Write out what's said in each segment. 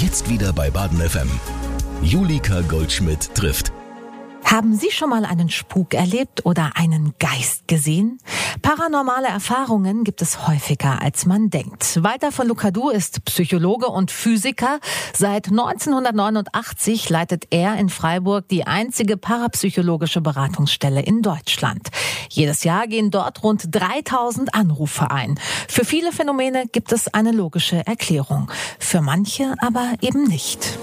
Jetzt wieder bei Baden FM. Julika Goldschmidt trifft. Haben Sie schon mal einen Spuk erlebt oder einen Geist gesehen? Paranormale Erfahrungen gibt es häufiger, als man denkt. Walter von Lucadou ist Psychologe und Physiker. Seit 1989 leitet er in Freiburg die einzige parapsychologische Beratungsstelle in Deutschland. Jedes Jahr gehen dort rund 3000 Anrufe ein. Für viele Phänomene gibt es eine logische Erklärung, für manche aber eben nicht.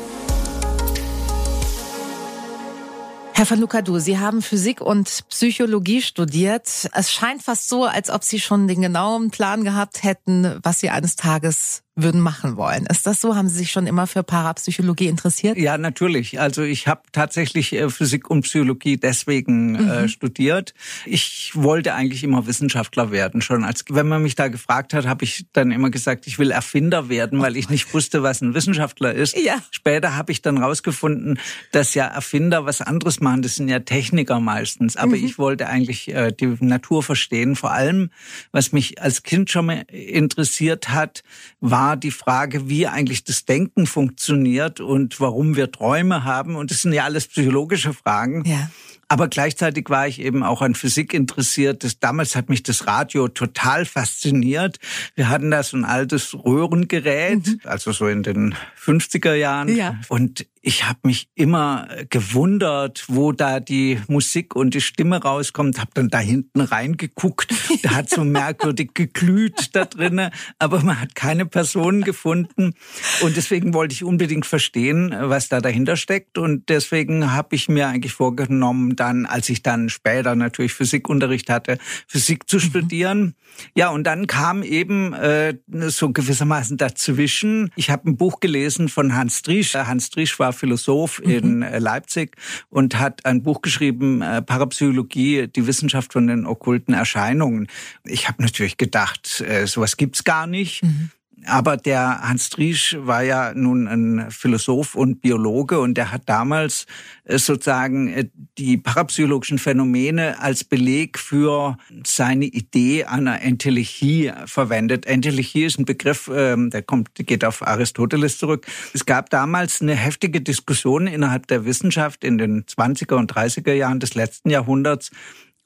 Herr van Lucadou, Sie haben Physik und Psychologie studiert. Es scheint fast so, als ob Sie schon den genauen Plan gehabt hätten, was Sie eines Tages würden machen wollen. Ist das so? Haben Sie sich schon immer für Parapsychologie interessiert? Ja, natürlich. Also ich habe tatsächlich äh, Physik und Psychologie deswegen äh, mhm. äh, studiert. Ich wollte eigentlich immer Wissenschaftler werden. Schon als wenn man mich da gefragt hat, habe ich dann immer gesagt, ich will Erfinder werden, weil ich nicht wusste, was ein Wissenschaftler ist. Ja. Später habe ich dann rausgefunden, dass ja Erfinder was anderes machen. Das sind ja Techniker meistens. Aber mhm. ich wollte eigentlich äh, die Natur verstehen. Vor allem, was mich als Kind schon mal interessiert hat, war war die Frage, wie eigentlich das Denken funktioniert und warum wir Träume haben. Und das sind ja alles psychologische Fragen. Ja. Aber gleichzeitig war ich eben auch an Physik interessiert. Das, damals hat mich das Radio total fasziniert. Wir hatten da so ein altes Röhrengerät, mhm. also so in den 50er Jahren. Ja. Und ich habe mich immer gewundert, wo da die Musik und die Stimme rauskommt. Habe dann da hinten reingeguckt. Da hat so merkwürdig geglüht da drinnen, aber man hat keine Personen gefunden. Und deswegen wollte ich unbedingt verstehen, was da dahinter steckt. Und deswegen habe ich mir eigentlich vorgenommen, dann, als ich dann später natürlich Physikunterricht hatte, Physik zu mhm. studieren. Ja, und dann kam eben äh, so gewissermaßen dazwischen. Ich habe ein Buch gelesen von Hans Driesch. Hans Driesch war Philosoph mhm. in äh, Leipzig und hat ein Buch geschrieben, äh, Parapsychologie, die Wissenschaft von den okkulten Erscheinungen. Ich habe natürlich gedacht, äh, sowas gibt's gar nicht. Mhm. Aber der Hans Driesch war ja nun ein Philosoph und Biologe und der hat damals äh, sozusagen äh, die parapsychologischen Phänomene als Beleg für seine Idee einer Entelechie verwendet. Entelechie ist ein Begriff, ähm, der kommt, geht auf Aristoteles zurück. Es gab damals eine heftige Diskussion innerhalb der Wissenschaft in den 20er und 30er Jahren des letzten Jahrhunderts,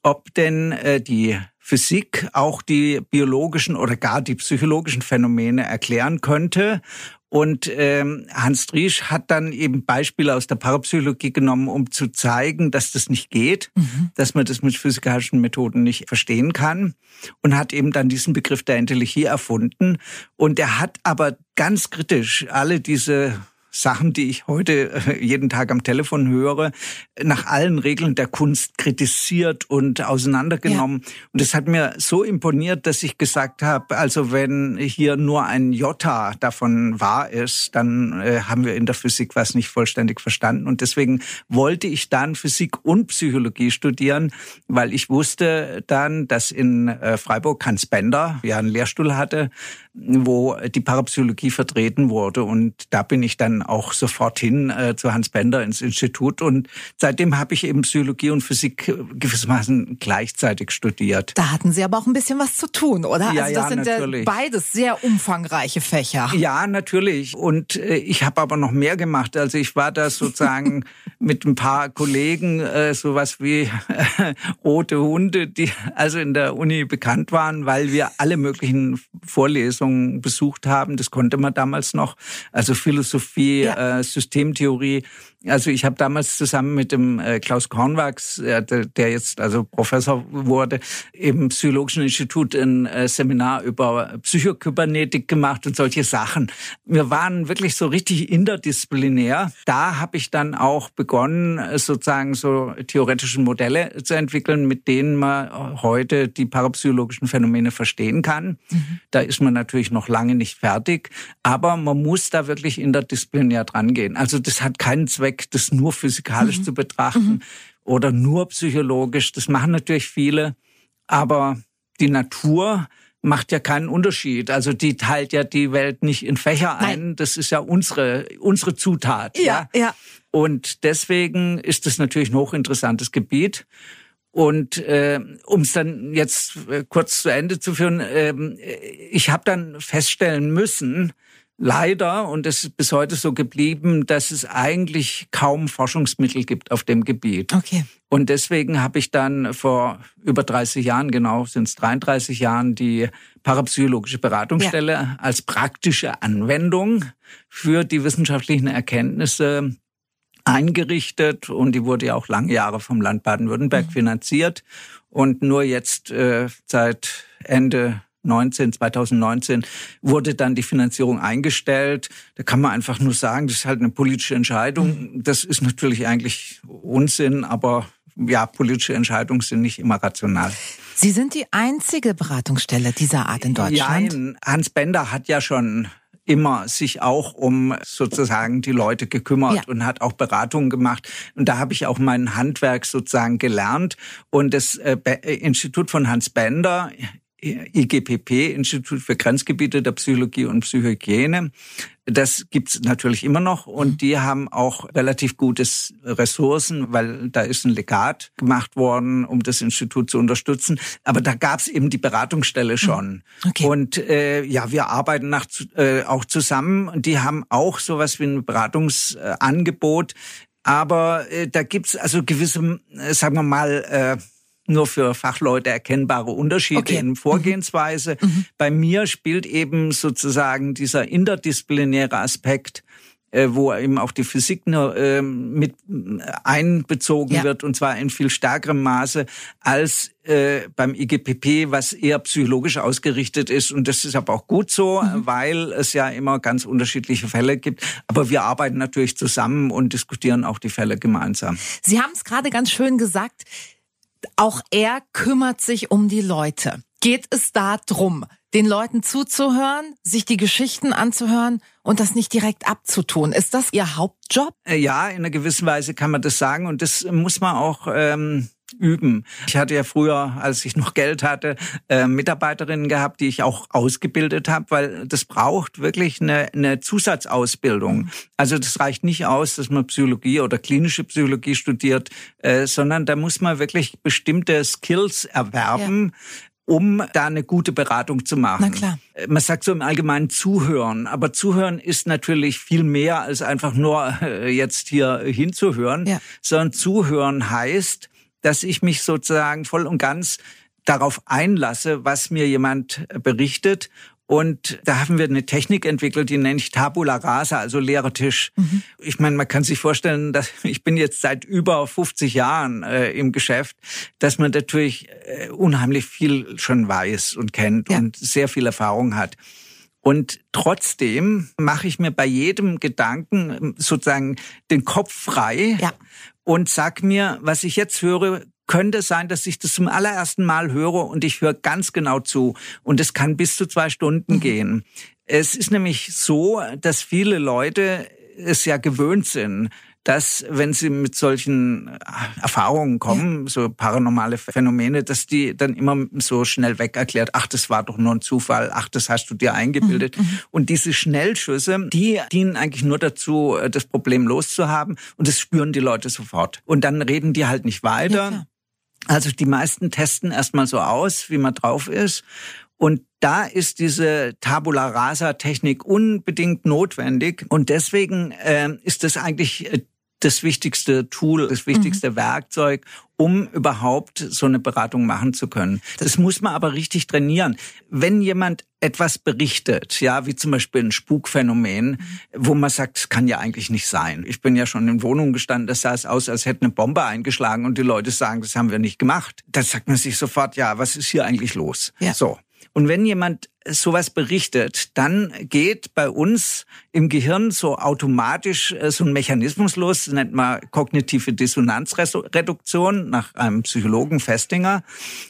ob denn äh, die Physik auch die biologischen oder gar die psychologischen Phänomene erklären könnte. Und ähm, Hans Driesch hat dann eben Beispiele aus der Parapsychologie genommen, um zu zeigen, dass das nicht geht, mhm. dass man das mit physikalischen Methoden nicht verstehen kann. Und hat eben dann diesen Begriff der Entelechie erfunden. Und er hat aber ganz kritisch alle diese Sachen, die ich heute äh, jeden Tag am Telefon höre, nach allen Regeln der Kunst kritisiert und auseinandergenommen. Ja. Und das hat mir so imponiert, dass ich gesagt habe, also wenn hier nur ein Jota davon wahr ist, dann äh, haben wir in der Physik was nicht vollständig verstanden. Und deswegen wollte ich dann Physik und Psychologie studieren, weil ich wusste dann, dass in äh, Freiburg Hans Bender ja einen Lehrstuhl hatte, wo die Parapsychologie vertreten wurde. Und da bin ich dann auch sofort hin äh, zu Hans Bender ins Institut. Und seitdem habe ich eben Psychologie und Physik gewissermaßen gleichzeitig studiert. Da hatten Sie aber auch ein bisschen was zu tun, oder? Ja, also das ja, sind natürlich. ja beides sehr umfangreiche Fächer. Ja, natürlich. Und äh, ich habe aber noch mehr gemacht. Also ich war da sozusagen mit ein paar Kollegen, äh, sowas wie äh, rote Hunde, die also in der Uni bekannt waren, weil wir alle möglichen Vorlesungen besucht haben. Das konnte man damals noch. Also Philosophie, ja. äh, Systemtheorie, also ich habe damals zusammen mit dem äh, Klaus Kornwachs, äh, der jetzt also Professor wurde, im Psychologischen Institut ein äh, Seminar über Psychokybernetik gemacht und solche Sachen. Wir waren wirklich so richtig interdisziplinär. Da habe ich dann auch begonnen, sozusagen so theoretische Modelle zu entwickeln, mit denen man heute die parapsychologischen Phänomene verstehen kann. Mhm. Da ist man natürlich noch lange nicht fertig, aber man muss da wirklich interdisziplinär dran gehen. Also das hat keinen Zweck weg, das nur physikalisch mhm. zu betrachten mhm. oder nur psychologisch. Das machen natürlich viele, aber die Natur macht ja keinen Unterschied. Also die teilt ja die Welt nicht in Fächer Nein. ein. Das ist ja unsere, unsere Zutat. Ja, ja. ja. Und deswegen ist es natürlich ein hochinteressantes Gebiet. Und äh, um es dann jetzt äh, kurz zu Ende zu führen, äh, ich habe dann feststellen müssen, leider, und es ist bis heute so geblieben, dass es eigentlich kaum Forschungsmittel gibt auf dem Gebiet. Okay. Und deswegen habe ich dann vor über 30 Jahren, genau sind es 33 Jahren, die parapsychologische Beratungsstelle ja. als praktische Anwendung für die wissenschaftlichen Erkenntnisse eingerichtet und die wurde ja auch lange Jahre vom Land Baden-Württemberg mhm. finanziert und nur jetzt äh, seit Ende 19, 2019 wurde dann die Finanzierung eingestellt. Da kann man einfach nur sagen, das ist halt eine politische Entscheidung. Mhm. Das ist natürlich eigentlich Unsinn, aber ja, politische Entscheidungen sind nicht immer rational. Sie sind die einzige Beratungsstelle dieser Art in Deutschland. Ja, Hans Bender hat ja schon immer sich auch um sozusagen die Leute gekümmert ja. und hat auch Beratungen gemacht. Und da habe ich auch mein Handwerk sozusagen gelernt. Und das äh, Institut von Hans Bender IGPP, Institut für Grenzgebiete der Psychologie und Psychohygiene. Das gibt's natürlich immer noch und mhm. die haben auch relativ gutes Ressourcen, weil da ist ein Legat gemacht worden, um das Institut zu unterstützen. Aber da gab's eben die Beratungsstelle mhm. schon. Okay. Und äh, ja, wir arbeiten nach, äh, auch zusammen. Und die haben auch sowas wie ein Beratungsangebot. Aber äh, da gibt's also gewisse, äh, sagen wir mal, äh, nur für Fachleute erkennbare Unterschiede okay. in Vorgehensweise. Mhm. mhm. Bei mir spielt eben sozusagen dieser interdisziplinäre Aspekt äh, wo eben auch die Physik nur, äh, mit einbezogen ja. wird und zwar in viel stärkerem Maße als äh, beim IGPP, was eher psychologisch ausgerichtet ist. Und das ist aber auch gut so, mhm. weil es ja immer ganz unterschiedliche Fälle gibt. Aber wir arbeiten natürlich zusammen und diskutieren auch die Fälle gemeinsam. Sie haben es gerade ganz schön gesagt auch er kümmert sich um die Leute. Geht es da drum, den Leuten zuzuhören, sich die Geschichten anzuhören und das nicht direkt abzutun? Ist das Ihr Hauptjob? Äh, ja, in einer gewissen Weise kann man das sagen und das muss man auch ähm, üben. Ich hatte ja früher, als ich noch Geld hatte, äh, Mitarbeiterinnen gehabt, die ich auch ausgebildet habe, weil das braucht wirklich eine, eine Zusatzausbildung. Also das reicht nicht aus, dass man Psychologie oder klinische Psychologie studiert, äh, sondern da muss man wirklich bestimmte Skills erwerben, ja um da eine gute Beratung zu machen. Na klar. Äh, man sagt so im Allgemeinen zuhören, aber zuhören ist natürlich viel mehr als einfach nur äh, jetzt hier hinzuhören, ja. sondern zuhören heißt, dass ich mich sozusagen voll und ganz darauf einlasse, was mir jemand berichtet. Und da haben wir eine Technik entwickelt, die nenne ich Tabula Rasa, also leerer Tisch. Mhm. Ich meine, man kann sich vorstellen, dass ich bin jetzt seit über 50 Jahren äh, im Geschäft, dass man natürlich äh, unheimlich viel schon weiß und kennt ja. und sehr viel Erfahrung hat. Und trotzdem mache ich mir bei jedem Gedanken sozusagen den Kopf frei ja und sag mir, was ich jetzt höre, könnte sein, dass ich das zum allerersten Mal höre und ich höre ganz genau zu. Und es kann bis zu zwei Stunden mhm. gehen. Es ist nämlich so, dass viele Leute es ja gewöhnt sind, dass wenn sie mit solchen äh, Erfahrungen kommen, ja. so paranormale Phänomene, dass die dann immer so schnell weg erklärt, ach, das war doch nur ein Zufall, ach, das hast du dir eingebildet. Mhm. mhm. Und diese Schnellschüsse, die dienen eigentlich nur dazu, äh, das Problem loszuhaben und das spüren die Leute sofort. Und dann reden die halt nicht weiter. Ja, also die meisten testen erstmal so aus, wie man drauf ist. Und da ist diese Tabula Rasa Technik unbedingt notwendig. Und deswegen äh, ist das eigentlich äh, das wichtigste Tool, das wichtigste mhm. Werkzeug, um überhaupt so eine Beratung machen zu können. Das muss man aber richtig trainieren. Wenn jemand etwas berichtet, ja, wie zum Beispiel ein Spukphänomen, wo man sagt, es kann ja eigentlich nicht sein. Ich bin ja schon in Wohnungen gestanden, das sah es aus, als hätte eine Bombe eingeschlagen und die Leute sagen, das haben wir nicht gemacht. Da sagt man sich sofort, ja, was ist hier eigentlich los? Ja. So. Und wenn jemand sowas berichtet, dann geht bei uns im Gehirn so automatisch äh, so ein Mechanismus los, nennt man kognitive Dissonanzreduktion nach einem Psychologen Festinger.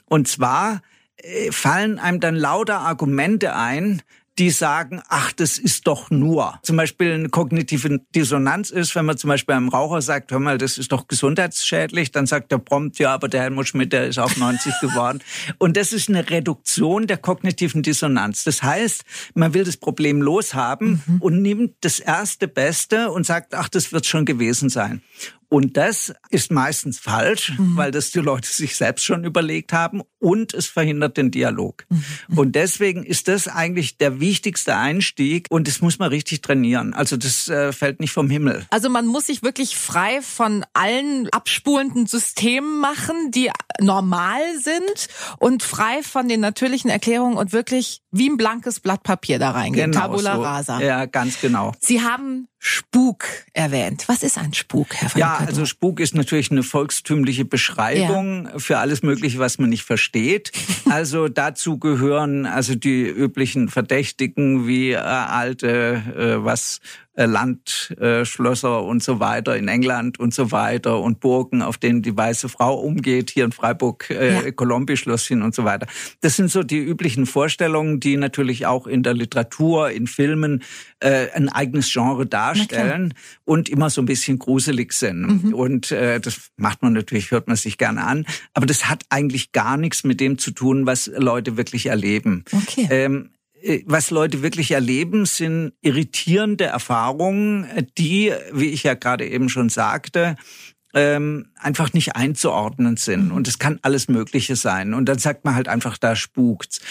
Und zwar äh, fallen einem dann lauter Argumente ein, die sagen, ach, das ist doch nur. Zum Beispiel eine kognitive Dissonanz ist, wenn man zum Beispiel einem Raucher sagt, hör mal, das ist doch gesundheitsschädlich, dann sagt der prompt, ja, aber der Helmut Schmidt, der ist auch 90 geworden. Und das ist eine Reduktion der kognitiven Dissonanz. Das heißt, man will das Problem loshaben mhm. und nimmt das erste Beste und sagt, ach, das wird schon gewesen sein. Und das ist meistens falsch, mhm. weil das die Leute sich selbst schon überlegt haben und es verhindert den Dialog. Mhm. Und deswegen ist das eigentlich der wichtigste Einstieg und das muss man richtig trainieren. Also das äh, fällt nicht vom Himmel. Also man muss sich wirklich frei von allen abspulenden Systemen machen, die normal sind und frei von den natürlichen Erklärungen und wirklich wie ein blankes Blatt Papier da reingehen. Genau Tabula so. rasa. Ja, ganz genau. Sie haben Spuk erwähnt. Was ist ein Spuk, Herr von Ja, also Spuk ist natürlich eine volkstümliche Beschreibung ja. für alles Mögliche, was man nicht versteht. Also dazu gehören also die üblichen Verdächtigen wie äh, alte, äh, was Landschlösser und so weiter in England und so weiter und Burgen, auf denen die weiße Frau umgeht, hier in Freiburg, äh, ja. Colombi-Schlösschen und so weiter. Das sind so die üblichen Vorstellungen, die natürlich auch in der Literatur, in Filmen äh, ein eigenes Genre darstellen und immer so ein bisschen gruselig sind. Mhm. Und äh, das macht man natürlich, hört man sich gerne an. Aber das hat eigentlich gar nichts mit dem zu tun, was Leute wirklich erleben. Okay. Ähm, äh, was Leute wirklich erleben, sind irritierende Erfahrungen, die, wie ich ja gerade eben schon sagte, ähm, einfach nicht einzuordnen sind. Mhm. Und es kann alles Mögliche sein. Und dann sagt man halt einfach, da spukt's.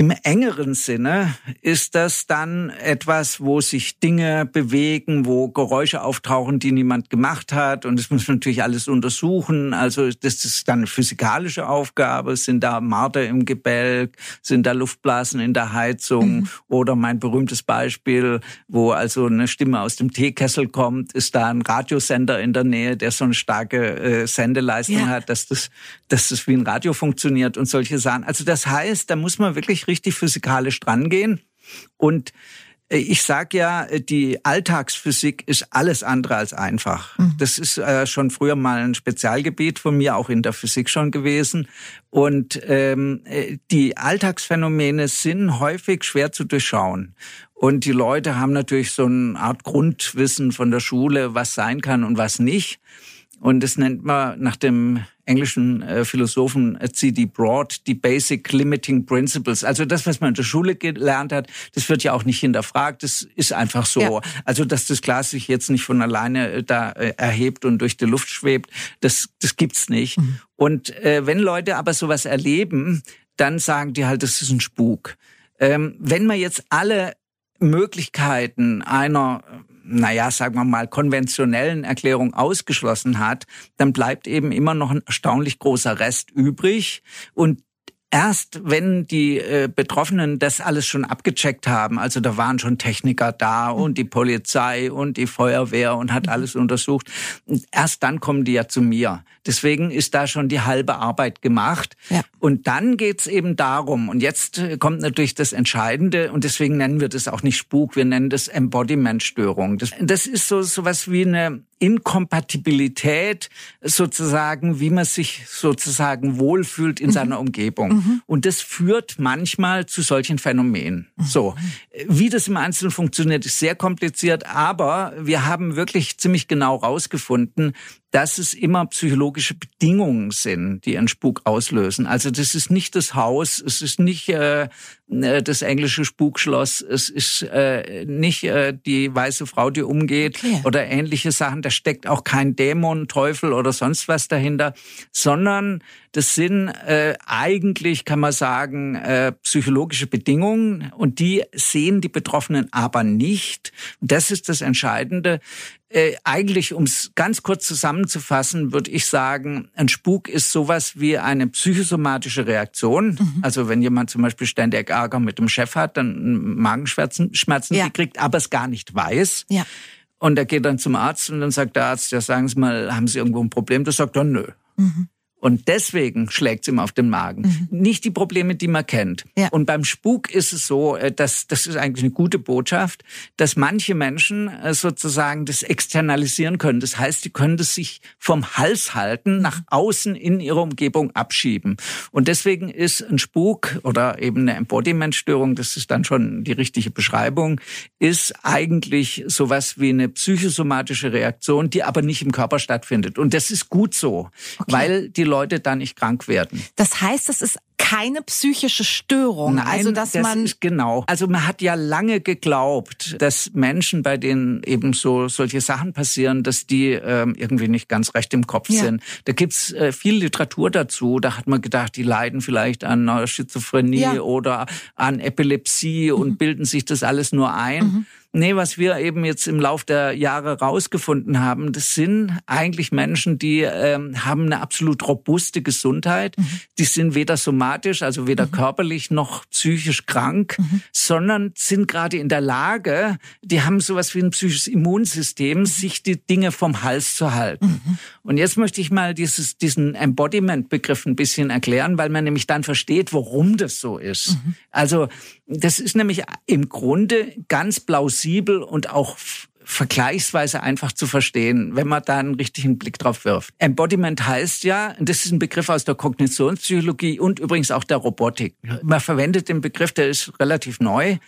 Im engeren Sinne ist das dann etwas, wo sich Dinge bewegen, wo Geräusche auftauchen, die niemand gemacht hat. Und das muss man natürlich alles untersuchen. Also das ist dann eine physikalische Aufgabe. Sind da Marder im Gebälk? Sind da Luftblasen in der Heizung? Mhm. Oder mein berühmtes Beispiel, wo also eine Stimme aus dem Teekessel kommt, ist da ein Radiosender in der Nähe, der so eine starke äh, Sendeleistung ja. hat, dass das, dass das wie ein Radio funktioniert und solche Sachen. Also das heißt, da muss man wirklich richtig physikalisch drangehen. Und äh, ich sage ja, die Alltagsphysik ist alles andere als einfach. Mhm. Das ist äh, schon früher mal ein Spezialgebiet von mir, auch in der Physik schon gewesen. Und ähm, äh, die Alltagsphänomene sind häufig schwer zu durchschauen. Und die Leute haben natürlich so eine Art Grundwissen von der Schule, was sein kann und was nicht. Und das nennt man nach dem englischen äh, Philosophen äh, C.D. Broad die Basic Limiting Principles. Also das, was man in der Schule gelernt hat, das wird ja auch nicht hinterfragt. Das ist einfach so. Ja. Also dass das Glas sich jetzt nicht von alleine äh, da erhebt und durch die Luft schwebt, das, das gibt's nicht. Mhm. Und äh, wenn Leute aber sowas erleben, dann sagen die halt, das ist ein Spuk. Ähm, wenn man jetzt alle Möglichkeiten einer naja, sagen wir mal, konventionellen Erklärung ausgeschlossen hat, dann bleibt eben immer noch ein erstaunlich großer Rest übrig. Und Erst wenn die äh, Betroffenen das alles schon abgecheckt haben, also da waren schon Techniker da und die Polizei und die Feuerwehr und hat alles untersucht, erst dann kommen die ja zu mir. Deswegen ist da schon die halbe Arbeit gemacht. Ja. Und dann geht's eben darum, und jetzt äh, kommt natürlich das Entscheidende, und deswegen nennen wir das auch nicht Spuk, wir nennen das Embodiment-Störung. Das, das ist so sowas wie eine Inkompatibilität sozusagen, wie man sich sozusagen wohlfühlt in mhm. seiner Umgebung. Mhm. Und das führt manchmal zu solchen Phänomenen. Mhm. So, wie das im Einzelnen funktioniert, ist sehr kompliziert, aber wir haben wirklich ziemlich genau rausgefunden, dass es immer psychologische Bedingungen sind, die einen Spuk auslösen. Also das ist nicht das Haus, es ist nicht äh, äh, das englische Spukschloss, es ist äh, nicht äh, die weiße Frau, die umgeht okay. oder ähnliche Sachen. Da steckt auch kein Dämon, Teufel oder sonst was dahinter, sondern das sind äh, eigentlich, kann man sagen, äh, psychologische Bedingungen und die sehen die Betroffenen aber nicht. Das ist das Entscheidende. Äh, eigentlich, um es ganz kurz zusammenzufassen, würde ich sagen, ein Spuk ist sowas wie eine psychosomatische Reaktion. Mhm. Also wenn jemand zum Beispiel ständig Ärger mit dem Chef hat, dann Magenschmerzen Schmerzen ja. kriegt, aber es gar nicht weiß. Ja. Und er geht dann zum Arzt und dann sagt der Arzt, ja, sagen Sie mal, haben Sie irgendwo ein Problem? Das sagt er, nö. Mhm. Und deswegen schlägt es ihm auf den Magen. Mhm. Nicht die Probleme, die man kennt. Ja. Und beim Spuk ist es so, äh, dass das ist eigentlich eine gute Botschaft, dass manche Menschen äh, sozusagen das externalisieren können. Das heißt, die können das sich vom Hals halten, nach mhm. außen in ihre Umgebung abschieben. Und deswegen ist ein Spuk oder eben eine Embodimentstörung, das ist dann schon die richtige Beschreibung, ist eigentlich sowas wie eine psychosomatische Reaktion, die aber nicht im Körper stattfindet. Und das ist gut so, okay. weil die Leute da nicht krank werden. Das heißt, es ist keine psychische Störung. Nein, also dass das man ist genau. Also man hat ja lange geglaubt, dass Menschen, bei denen eben so solche Sachen passieren, dass die ähm, irgendwie nicht ganz recht im Kopf Ja. sind. Da gibt's äh, viel Literatur dazu. Da hat man gedacht, die leiden vielleicht an einer Schizophrenie Ja. Mhm. oder an Epilepsie und bilden sich das alles nur ein. Nee, was wir eben jetzt im Lauf der Jahre rausgefunden haben, das sind eigentlich Menschen, die ähm, haben eine absolut robuste Gesundheit. Mhm. Die sind weder somatisch, also weder körperlich noch psychisch krank, Mhm. sondern sind gerade in der Lage, die haben sowas wie ein psychisches Mhm. Immunsystem, sich die Dinge vom Hals zu halten. Und jetzt möchte ich mal dieses, diesen Embodiment-Begriff ein bisschen erklären, weil man nämlich dann versteht, warum das so ist. Mhm. Also das ist nämlich im Grunde ganz plausibel und auch vergleichsweise einfach zu verstehen, wenn man da einen richtigen Blick drauf wirft. Embodiment heißt ja, das ist ein Begriff aus der Kognitionspsychologie und übrigens auch der Robotik. Man verwendet den Begriff, der ist relativ neu.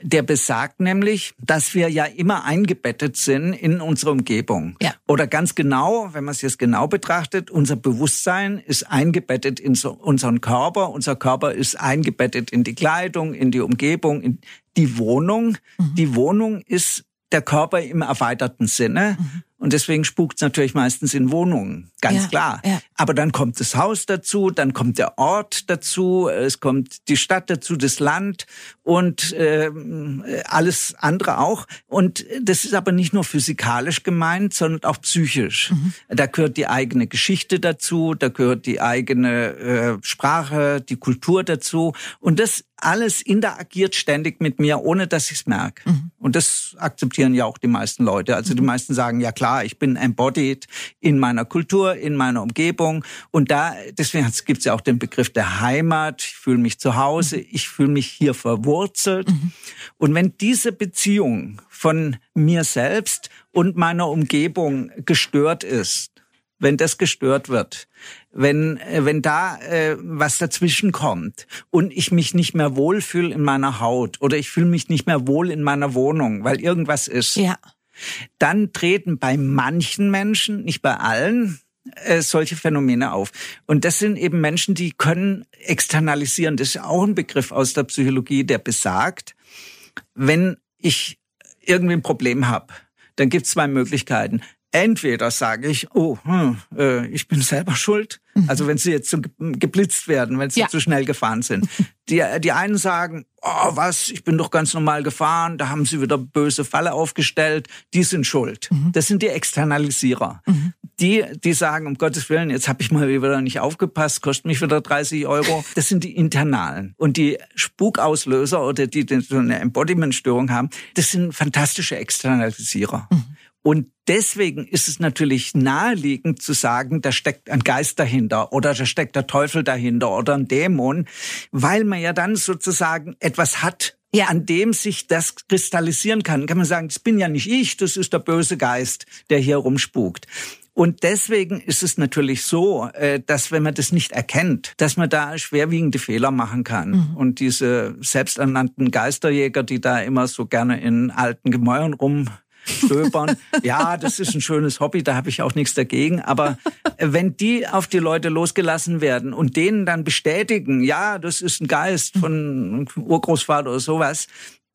Der besagt nämlich, dass wir ja immer eingebettet sind in unsere Umgebung. Ja. Oder ganz genau, wenn man es jetzt genau betrachtet, unser Bewusstsein ist eingebettet in so unseren Körper. Unser Körper ist eingebettet in die Kleidung, in die Umgebung, in die Wohnung. Die Wohnung ist der Körper im erweiterten Sinne. Und deswegen spukt es natürlich meistens in Wohnungen, ganz Ja, klar. ja. Aber dann kommt das Haus dazu, dann kommt der Ort dazu, es kommt die Stadt dazu, das Land und ähm, alles andere auch. Und das ist aber nicht nur physikalisch gemeint, sondern auch psychisch. Da gehört die eigene Geschichte dazu, da gehört die eigene äh, Sprache, die Kultur dazu. Und das alles interagiert ständig mit mir, ohne dass ich es merke. Und das akzeptieren ja auch die meisten Leute. Also die meisten sagen, ja klar, ich bin embodied in meiner Kultur, in meiner Umgebung. Und da, deswegen gibt es ja auch den Begriff der Heimat. Ich fühle mich zu Hause, ich fühle mich hier verwurzelt. Und wenn diese Beziehung von mir selbst und meiner Umgebung gestört ist, wenn das gestört wird, wenn äh, wenn da äh, was dazwischen kommt und ich mich nicht mehr wohlfühle in meiner Haut oder ich fühle mich nicht mehr wohl in meiner Wohnung, weil irgendwas ist, ja. dann treten bei manchen Menschen, nicht bei allen, äh, solche Phänomene auf. Und das sind eben Menschen, die können externalisieren. Das ist auch ein Begriff aus der Psychologie, der besagt, wenn ich irgendwie ein Problem habe, dann gibt es zwei Möglichkeiten. Entweder sage ich, oh, hm, äh, ich bin selber schuld. Also wenn sie jetzt so ge- geblitzt werden, wenn sie Ja. zu schnell gefahren sind. Die, die einen sagen, oh was, ich bin doch ganz normal gefahren, da haben sie wieder böse Falle aufgestellt, die sind schuld. Das sind die Externalisierer. Die, die sagen, um Gottes Willen, jetzt habe ich mal wieder nicht aufgepasst, kostet mich wieder 30 Euro. Das sind die Internalen. Und die Spukauslöser oder die, die so eine Embodiment-Störung haben, das sind fantastische Externalisierer. Und deswegen ist es natürlich naheliegend zu sagen, da steckt ein Geist dahinter oder da steckt der Teufel dahinter oder ein Dämon, weil man ja dann sozusagen etwas hat, Ja. an dem sich das kristallisieren kann. Kann man sagen, das bin ja nicht ich, das ist der böse Geist, der hier rumspukt. Und deswegen ist es natürlich so, äh, dass wenn man das nicht erkennt, dass man da schwerwiegende Fehler machen kann. Und diese selbsternannten Geisterjäger, die da immer so gerne in alten Gemäuern rumstöbern, ja, das ist ein schönes Hobby, da habe ich auch nichts dagegen. Aber wenn die auf die Leute losgelassen werden und denen dann bestätigen, ja, das ist ein Geist von Urgroßvater oder sowas,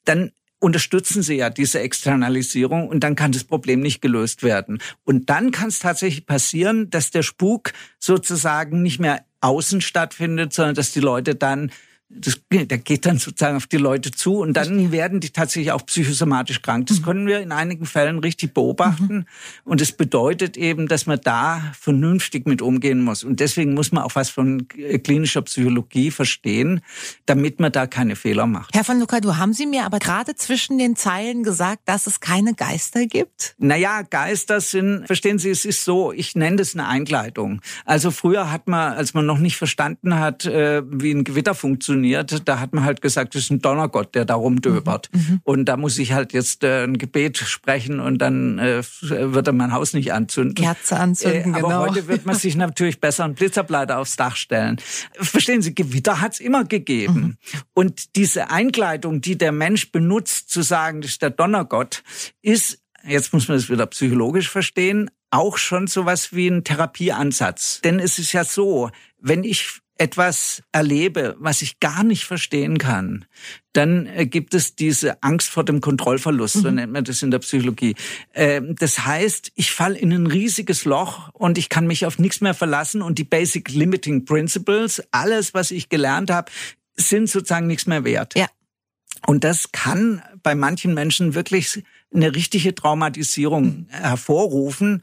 dann unterstützen sie ja diese Externalisierung und dann kann das Problem nicht gelöst werden. Und dann kann es tatsächlich passieren, dass der Spuk sozusagen nicht mehr außen stattfindet, sondern dass die Leute dann das, der geht dann sozusagen auf die Leute zu und dann werden die tatsächlich auch psychosomatisch krank. Das können wir in einigen Fällen richtig beobachten. Und es bedeutet eben, dass man da vernünftig mit umgehen muss. Und deswegen muss man auch was von äh, klinischer Psychologie verstehen, damit man da keine Fehler macht. Herr von Lucadu, haben Sie mir aber gerade zwischen den Zeilen gesagt, dass es keine Geister gibt? Naja, Geister sind, verstehen Sie, es ist so, ich nenne das eine Einkleidung. Also früher hat man, als man noch nicht verstanden hat, äh, wie ein Gewitter funktioniert, da hat man halt gesagt, das ist ein Donnergott, der da rumdöbert. Und da muss ich halt jetzt äh, ein Gebet sprechen und dann äh, wird er mein Haus nicht anzünden. Kerze anzünden, Äh, aber genau. heute wird man sich natürlich besser einen Blitzableiter aufs Dach stellen. Verstehen Sie, Gewitter hat's immer gegeben. Und diese Einkleidung, die der Mensch benutzt, zu sagen, das ist der Donnergott, ist, jetzt muss man es wieder psychologisch verstehen, auch schon sowas wie ein Therapieansatz. Denn es ist ja so, wenn ich etwas erlebe, was ich gar nicht verstehen kann, dann äh, gibt es diese Angst vor dem Kontrollverlust, so mhm. nennt man das in der Psychologie. Ähm, das heißt, ich falle in ein riesiges Loch und ich kann mich auf nichts mehr verlassen und die Basic Limiting Principles, alles, was ich gelernt habe, sind sozusagen nichts mehr wert. Ja. Und das kann bei manchen Menschen wirklich eine richtige Traumatisierung hervorrufen.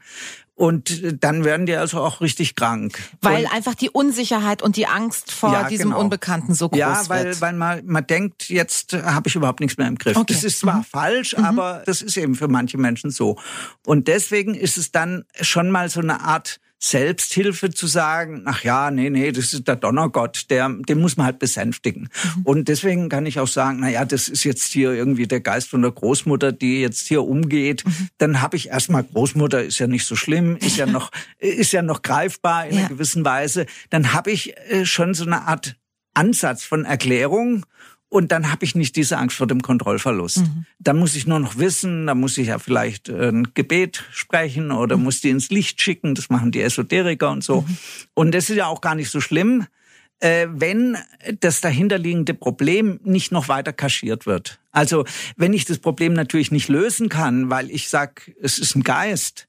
Und dann werden die also auch richtig krank. Weil und einfach die Unsicherheit und die Angst vor Ja, diesem genau. Unbekannten so groß ja, weil, wird. weil man, man denkt, jetzt habe ich überhaupt nichts mehr im Griff. Okay. Das ist zwar Mhm. falsch, aber das ist eben für manche Menschen so. Und deswegen ist es dann schon mal so eine Art Selbsthilfe zu sagen, ach ja, nee, nee, das ist der Donnergott, der, den muss man halt besänftigen. Mhm. Und deswegen kann ich auch sagen, na ja, das ist jetzt hier irgendwie der Geist von der Großmutter, die jetzt hier umgeht. Mhm. Dann habe ich erstmal Großmutter ist ja nicht so schlimm, ist ja noch ist ja noch greifbar in Ja. einer gewissen Weise. Dann habe ich äh, schon so eine Art Ansatz von Erklärung und dann habe ich nicht diese Angst vor dem Kontrollverlust. Mhm. Dann muss ich nur noch wissen, dann muss ich ja vielleicht äh, ein Gebet sprechen oder Mhm. muss die ins Licht schicken, das machen die Esoteriker und so. Und das ist ja auch gar nicht so schlimm, äh, wenn das dahinterliegende Problem nicht noch weiter kaschiert wird. Also wenn ich das Problem natürlich nicht lösen kann, weil ich sag, es ist ein Geist,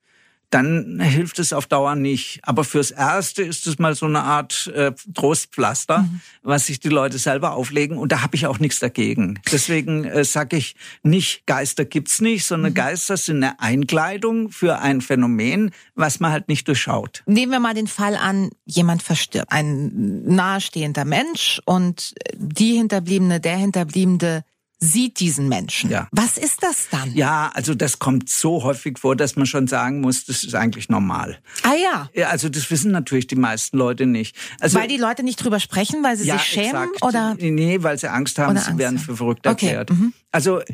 dann hilft es auf Dauer nicht. Aber fürs Erste ist es mal so eine Art äh, Trostpflaster, Mhm. was sich die Leute selber auflegen. Und da habe ich auch nichts dagegen. Deswegen äh, sage ich nicht, Geister gibt's nicht, sondern Mhm. Geister sind eine Einkleidung für ein Phänomen, was man halt nicht durchschaut. Nehmen wir mal den Fall an, jemand verstirbt, ein nahestehender Mensch und die Hinterbliebene, der Hinterbliebene sieht diesen Menschen. Ja. Was ist das dann? Ja, also das kommt so häufig vor, dass man schon sagen muss, das ist eigentlich normal. Ah ja, Ja, also das wissen natürlich die meisten Leute nicht. Also weil die Leute nicht drüber sprechen, weil sie ja, sich schämen exakt. oder Nee, weil sie Angst haben, Oder sie Angst werden für verrückt Okay, erklärt. mhm. Also äh,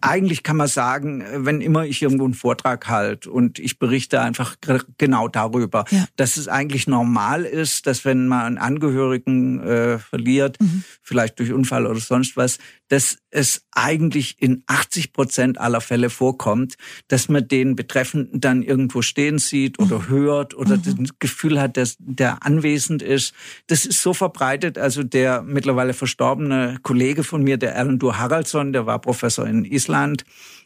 eigentlich kann man sagen, wenn immer ich irgendwo einen Vortrag halte und ich berichte einfach genau darüber, Ja. dass es eigentlich normal ist, dass wenn man einen Angehörigen äh, verliert, Mhm. vielleicht durch Unfall oder sonst was, dass es eigentlich in 80 Prozent aller Fälle vorkommt, dass man den Betreffenden dann irgendwo stehen sieht oder Mhm. hört oder das Gefühl hat, dass der anwesend ist. Das ist so verbreitet. Also der mittlerweile verstorbene Kollege von mir, der Alan Haraldsson, der war Professor in Island.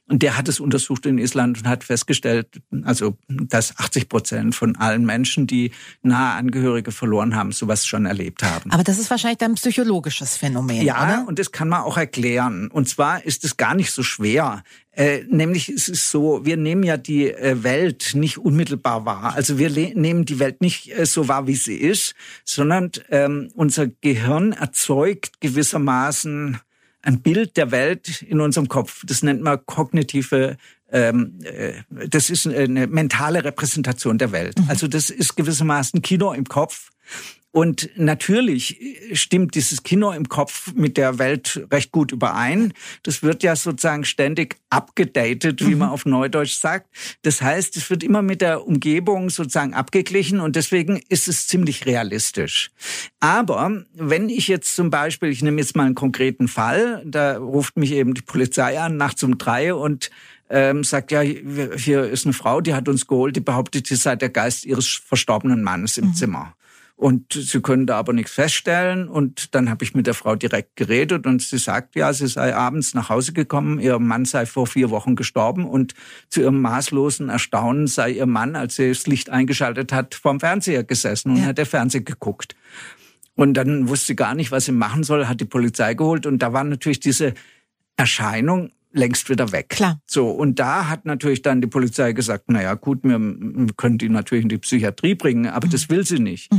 Und der hat es untersucht in Island und hat festgestellt, also dass 80 Prozent von allen Menschen, die nahe Angehörige verloren haben, sowas schon erlebt haben. Aber das ist wahrscheinlich dann ein psychologisches Phänomen, Ja, oder? und das kann man auch erklären. Und zwar ist es gar nicht so schwer. Äh, nämlich ist es so, wir nehmen ja die äh, Welt nicht unmittelbar wahr. Also wir nehmen die Welt nicht äh, so wahr, wie sie ist, sondern ähm, unser Gehirn erzeugt gewissermaßen ein Bild der Welt in unserem Kopf. Das nennt man kognitive ähm, äh, das ist eine mentale Repräsentation der Welt. Also das ist gewissermaßen Kino im Kopf. Und natürlich stimmt dieses Kino im Kopf mit der Welt recht gut überein. Das wird ja sozusagen ständig abgedatet, wie man auf Neudeutsch sagt. Das heißt, es wird immer mit der Umgebung sozusagen abgeglichen und deswegen ist es ziemlich realistisch. Aber wenn ich jetzt zum Beispiel, ich nehme jetzt mal einen konkreten Fall, da ruft mich eben die Polizei an, nachts um drei und ähm, sagt, ja, hier ist eine Frau, die hat uns geholt, die behauptet, sie sei der Geist ihres verstorbenen Mannes im Zimmer. Und sie können da aber nichts feststellen. Und dann habe ich mit der Frau direkt geredet und sie sagt, ja, sie sei abends nach Hause gekommen, ihr Mann sei vor vier Wochen gestorben und zu ihrem maßlosen Erstaunen sei ihr Mann, als sie das Licht eingeschaltet hat, vorm Fernseher gesessen und Ja. hat der Fernseher geguckt. Und dann wusste sie gar nicht, was sie machen soll, hat die Polizei geholt und da war natürlich diese Erscheinung längst wieder weg. Klar. So, und da hat natürlich dann die Polizei gesagt, na ja, gut, wir können die natürlich in die Psychiatrie bringen, aber das will sie nicht.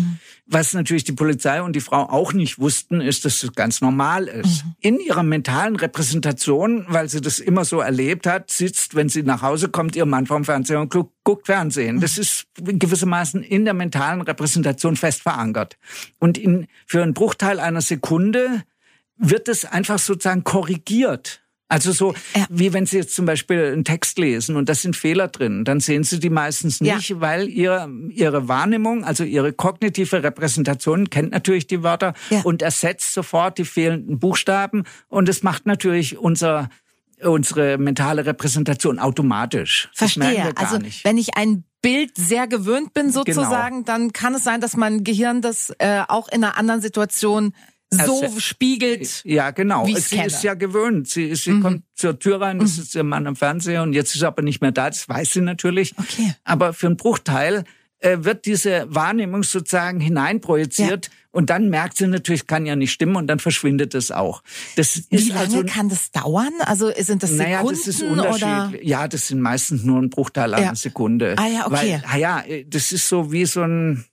Was natürlich die Polizei und die Frau auch nicht wussten, ist, dass das ganz normal ist. In ihrer mentalen Repräsentation, weil sie das immer so erlebt hat, sitzt, wenn sie nach Hause kommt, ihr Mann vorm Fernseher und guckt, guckt Fernsehen. Das ist gewissermaßen in der mentalen Repräsentation fest verankert. Und in, für einen Bruchteil einer Sekunde wird es einfach sozusagen korrigiert. Also so, Ja. wie wenn Sie jetzt zum Beispiel einen Text lesen und da sind Fehler drin, dann sehen Sie die meistens Ja. nicht, weil ihr, Ihre Wahrnehmung, also Ihre kognitive Repräsentation kennt natürlich die Wörter Ja. und ersetzt sofort die fehlenden Buchstaben und es macht natürlich unser unsere mentale Repräsentation automatisch. Verstehe. also nicht. wenn ich ein Bild sehr gewöhnt bin sozusagen, genau. dann kann es sein, dass mein Gehirn das äh, auch in einer anderen Situation so also, spiegelt. Ja, genau. Sie kenne. ist ja gewöhnt. Sie, sie mhm. kommt zur Tür rein, das mhm. ist ihr Mann am Fernseher und jetzt ist er aber nicht mehr da. Das weiß sie natürlich. Okay. Aber für einen Bruchteil äh, wird diese Wahrnehmung sozusagen hineinprojiziert. Ja. Und dann merkt sie natürlich, kann ja nicht stimmen und dann verschwindet es auch. Das ist Wie lange also, kann das dauern? Also sind das Sekunden naja, das ist unterschiedlich. Oder? Ja, das sind meistens nur ein Bruchteil einer ja. Sekunde. Ah ja, okay. Weil, ah ja, das ist so wie so ein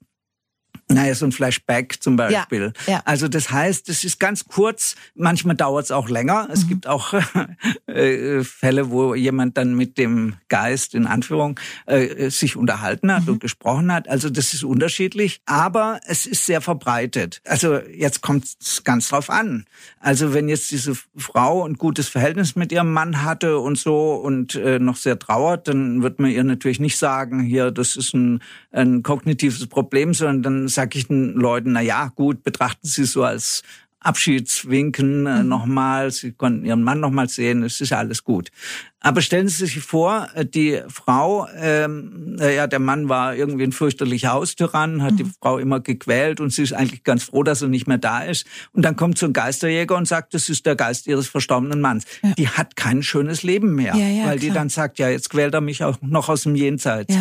naja, so ein Flashback zum Beispiel. Ja, ja. Also das heißt, es ist ganz kurz, manchmal dauert es auch länger. Es mhm. gibt auch äh, Fälle, wo jemand dann mit dem Geist in Anführung äh, sich unterhalten hat mhm. und gesprochen hat. Also das ist unterschiedlich, aber es ist sehr verbreitet. Also jetzt kommt es ganz drauf an. Also wenn jetzt diese Frau ein gutes Verhältnis mit ihrem Mann hatte und so und äh, noch sehr trauert, dann wird man ihr natürlich nicht sagen, hier, das ist ein, ein kognitives Problem, sondern dann sage ich den Leuten, na ja, gut, betrachten Sie so als Abschiedswinken äh, mhm. nochmal. Sie konnten Ihren Mann nochmal sehen. Es ist alles gut. Aber stellen Sie sich vor, äh, die Frau, ähm, äh, ja, der Mann war irgendwie ein fürchterlicher Haustyrann, hat mhm. die Frau immer gequält und sie ist eigentlich ganz froh, dass er nicht mehr da ist. Und dann kommt so ein Geisterjäger und sagt, das ist der Geist ihres verstorbenen Manns. Ja. Die hat kein schönes Leben mehr, ja, ja, weil klar. die dann sagt, ja, jetzt quält er mich auch noch aus dem Jenseits.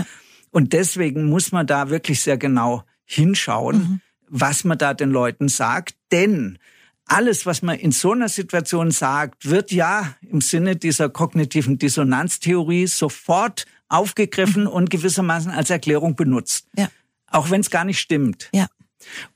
Und deswegen muss man da wirklich sehr genau hinschauen, mhm. was man da den Leuten sagt. Denn alles, was man in so einer Situation sagt, wird ja im Sinne dieser kognitiven Dissonanztheorie sofort aufgegriffen mhm. und gewissermaßen als Erklärung benutzt. Ja. Auch wenn es gar nicht stimmt. Ja.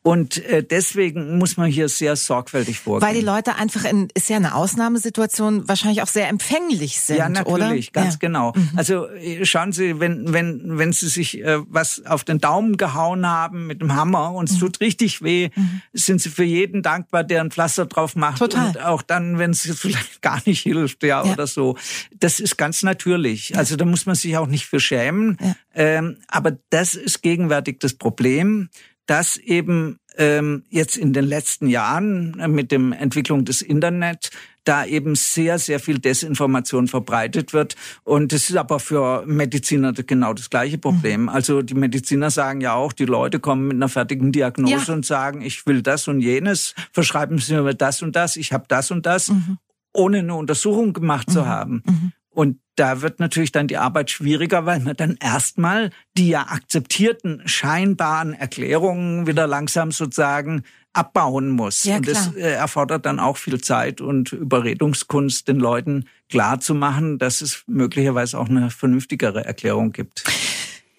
Und äh, deswegen muss man hier sehr sorgfältig vorgehen. Weil die Leute einfach in, ist ja eine Ausnahmesituation, wahrscheinlich auch sehr empfänglich sind, Ja, natürlich, oder? ganz ja. genau. Mhm. Also äh, schauen Sie, wenn, wenn, wenn Sie sich äh, was auf den Daumen gehauen haben mit dem Hammer und es mhm. tut richtig weh, mhm. sind Sie für jeden dankbar, der ein Pflaster drauf macht. Total. Und auch dann, wenn es vielleicht gar nicht hilft, ja, ja, oder so. Das ist ganz natürlich. Ja. Also da muss man sich auch nicht für schämen. Ähm, aber das ist gegenwärtig das Problem dass eben ähm, jetzt in den letzten Jahren äh, mit dem Entwicklung des Internet da eben sehr, sehr viel Desinformation verbreitet wird. Und das ist aber für Mediziner genau das gleiche Problem. Mhm. Also die Mediziner sagen ja auch, die Leute kommen mit einer fertigen Diagnose ja. und sagen, ich will das und jenes, verschreiben Sie mir das und das, ich habe das und das, mhm. ohne eine Untersuchung gemacht mhm. zu haben. Mhm. Und da wird natürlich dann die Arbeit schwieriger, weil man dann erstmal die ja akzeptierten scheinbaren Erklärungen wieder langsam sozusagen abbauen muss. Ja, und das äh, erfordert dann auch viel Zeit und Überredungskunst, den Leuten klar zu machen, dass es möglicherweise auch eine vernünftigere Erklärung gibt.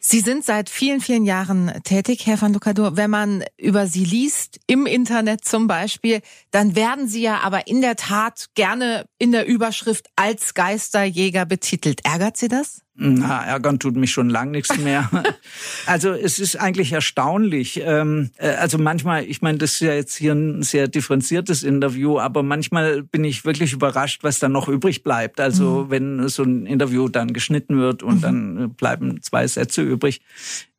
Sie sind seit vielen, vielen Jahren tätig, Herr van Lucador. Wenn man über Sie liest, im Internet zum Beispiel, dann werden Sie ja aber in der Tat gerne in der Überschrift als Geisterjäger betitelt. Ärgert Sie das? Na, ärgern tut mich schon lang nichts mehr. also es ist eigentlich erstaunlich. Ähm, äh, also manchmal, ich meine, das ist ja jetzt hier ein sehr differenziertes Interview, aber manchmal bin ich wirklich überrascht, was da noch übrig bleibt. Also mhm. wenn so ein Interview dann geschnitten wird und mhm. dann bleiben zwei Sätze übrig.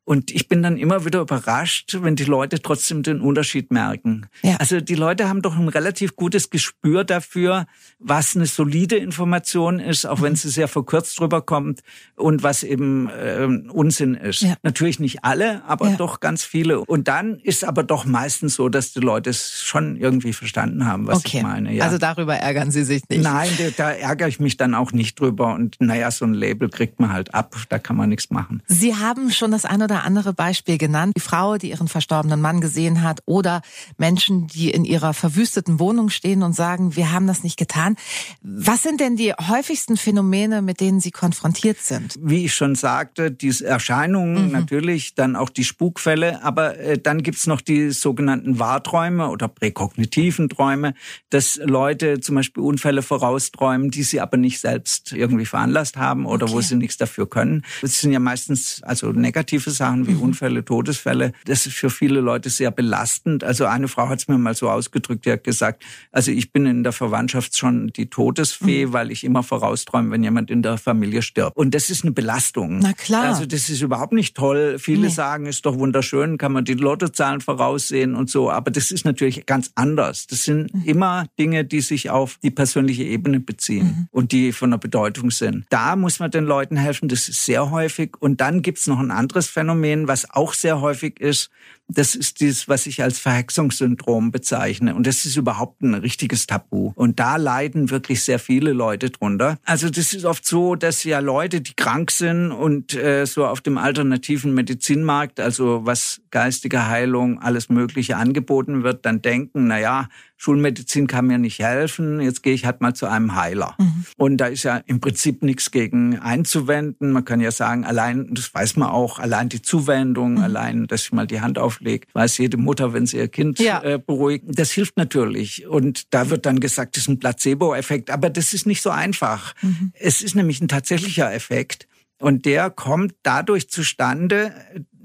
Und ich bin dann immer wieder überrascht, wenn die Leute trotzdem den Unterschied merken. Ja. Also die Leute haben doch ein relativ gutes Gespür dafür, was eine solide Information ist, auch mhm. wenn sie sehr verkürzt drüber kommt und was eben äh, Unsinn ist. Ja. Natürlich nicht alle, aber ja. doch ganz viele. Und dann ist aber doch meistens so, dass die Leute es schon irgendwie verstanden haben, was okay. ich meine. Ja. Also darüber ärgern Sie sich nicht? Nein, da, da ärgere ich mich dann auch nicht drüber. Und naja, so ein Label kriegt man halt ab, da kann man nichts machen. Sie haben schon das eine oder oder andere Beispiel genannt. Die Frau, die ihren verstorbenen Mann gesehen hat oder Menschen, die in ihrer verwüsteten Wohnung stehen und sagen, wir haben das nicht getan. Was sind denn die häufigsten Phänomene, mit denen Sie konfrontiert sind? Wie ich schon sagte, diese Erscheinungen mhm. natürlich, dann auch die Spukfälle, aber äh, dann gibt's noch die sogenannten Wahrträume oder präkognitiven Träume, dass Leute zum Beispiel Unfälle vorausträumen, die sie aber nicht selbst irgendwie veranlasst haben oder okay. wo sie nichts dafür können. Das sind ja meistens also negative Sachen Sachen wie mhm. Unfälle, Todesfälle. Das ist für viele Leute sehr belastend. Also eine Frau hat es mir mal so ausgedrückt, die hat gesagt, also ich bin in der Verwandtschaft schon die Todesfee, mhm. weil ich immer vorausträume, wenn jemand in der Familie stirbt. Und das ist eine Belastung. Na klar. Also das ist überhaupt nicht toll. Viele nee. sagen, ist doch wunderschön, kann man die Lottozahlen voraussehen und so. Aber das ist natürlich ganz anders. Das sind mhm. immer Dinge, die sich auf die persönliche Ebene beziehen mhm. und die von der Bedeutung sind. Da muss man den Leuten helfen. Das ist sehr häufig. Und dann gibt's noch ein anderes Phänomen, was auch sehr häufig ist. Das ist dieses, was ich als Verhexungssyndrom bezeichne. Und das ist überhaupt ein richtiges Tabu. Und da leiden wirklich sehr viele Leute drunter. Also das ist oft so, dass ja Leute, die krank sind und äh, so auf dem alternativen Medizinmarkt, also was geistige Heilung, alles Mögliche angeboten wird, dann denken, na ja, Schulmedizin kann mir nicht helfen, jetzt gehe ich halt mal zu einem Heiler. Mhm. Und da ist ja im Prinzip nichts gegen einzuwenden. Man kann ja sagen, allein, das weiß man auch, allein die Zuwendung, mhm. allein, dass ich mal die Hand auflege, weiß jede Mutter, wenn sie ihr Kind ja. äh, beruhigt. Das hilft natürlich. Und da wird dann gesagt, das ist ein Placebo-Effekt. Aber das ist nicht so einfach. Mhm. Es ist nämlich ein tatsächlicher Effekt. Und der kommt dadurch zustande,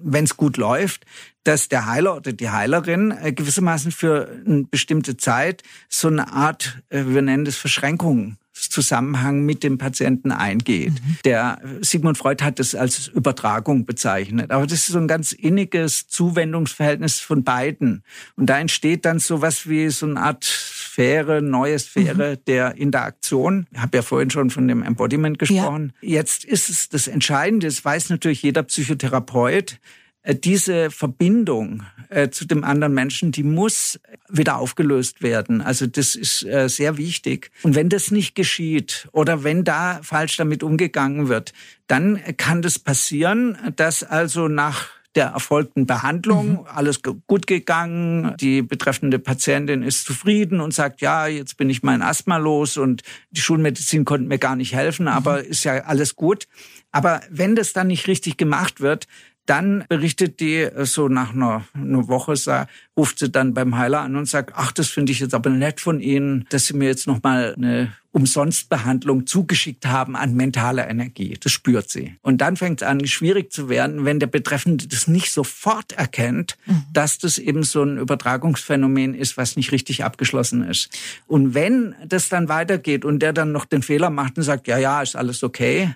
wenn es gut läuft, dass der Heiler oder die Heilerin äh, gewissermaßen für eine bestimmte Zeit so eine Art, äh, wir nennen das Verschränkung, Zusammenhang mit dem Patienten eingeht. Mhm. Der Sigmund Freud hat das als Übertragung bezeichnet. Aber das ist so ein ganz inniges Zuwendungsverhältnis von beiden. Und da entsteht dann so was wie so eine Art Sphäre, neue Sphäre mhm. der Interaktion. Ich habe ja vorhin schon von dem Embodiment gesprochen. Ja. Jetzt ist es das Entscheidende, das weiß natürlich jeder Psychotherapeut, äh, diese Verbindung äh, zu dem anderen Menschen, die muss wieder aufgelöst werden. Also das ist äh, sehr wichtig. Und wenn das nicht geschieht oder wenn da falsch damit umgegangen wird, dann kann das passieren, dass also nach der erfolgten Behandlung, mhm. alles gut gegangen, die betreffende Patientin ist zufrieden und sagt, ja, jetzt bin ich mein Asthma los und die Schulmedizin konnte mir gar nicht helfen, aber mhm. ist ja alles gut. Aber wenn das dann nicht richtig gemacht wird, dann berichtet die äh, so nach einer, einer Woche, sah, ruft sie dann beim Heiler an und sagt, ach, das finde ich jetzt aber nett von Ihnen, dass Sie mir jetzt nochmal eine Umsonstbehandlung zugeschickt haben an mentale Energie. Das spürt sie. Und dann fängt es an, schwierig zu werden, wenn der Betreffende das nicht sofort erkennt, mhm. dass das eben so ein Übertragungsphänomen ist, was nicht richtig abgeschlossen ist. Und wenn das dann weitergeht und der dann noch den Fehler macht und sagt, ja, ja, ist alles okay,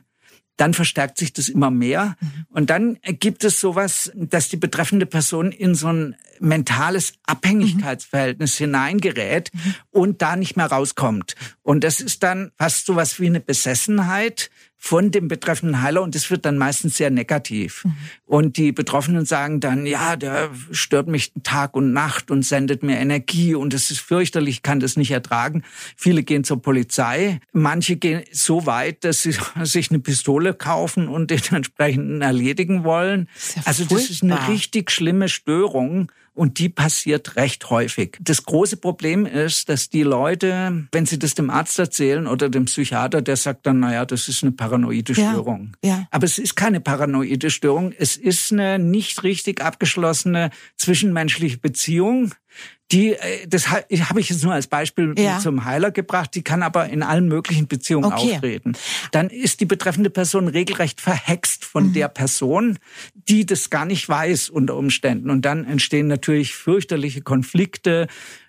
dann verstärkt sich das immer mehr. Mhm. Und dann gibt es sowas, dass die betreffende Person in so ein mentales Abhängigkeitsverhältnis mhm. hineingerät mhm. und da nicht mehr rauskommt. Und das ist dann fast sowas wie eine Besessenheit, von dem betreffenden Heiler und das wird dann meistens sehr negativ. Mhm. Und die Betroffenen sagen dann, ja, der stört mich Tag und Nacht und sendet mir Energie und das ist fürchterlich, kann das nicht ertragen. Viele gehen zur Polizei, manche gehen so weit, dass sie sich eine Pistole kaufen und den entsprechenden erledigen wollen. Das ja also das ist eine richtig schlimme Störung. Und die passiert recht häufig. Das große Problem ist, dass die Leute, wenn sie das dem Arzt erzählen oder dem Psychiater, der sagt dann, naja, das ist eine paranoide Störung. Ja, ja. Aber es ist keine paranoide Störung. Es ist eine nicht richtig abgeschlossene zwischenmenschliche Beziehung die, äh, das habe ich jetzt nur als Beispiel ja. zum Heiler gebracht, die kann aber in allen möglichen Beziehungen okay. auftreten. Dann ist die betreffende Person regelrecht verhext von mhm. der Person, die das gar nicht weiß unter Umständen. Und dann entstehen natürlich fürchterliche Konflikte,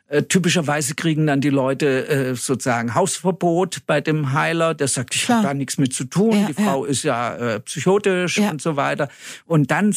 äh, typischerweise kriegen dann die Leute äh, sozusagen Hausverbot bei dem Heiler, der sagt, ich habe da nichts mit zu tun, ja, die Frau ja. ist ja äh, psychotisch ja. und so weiter. Und dann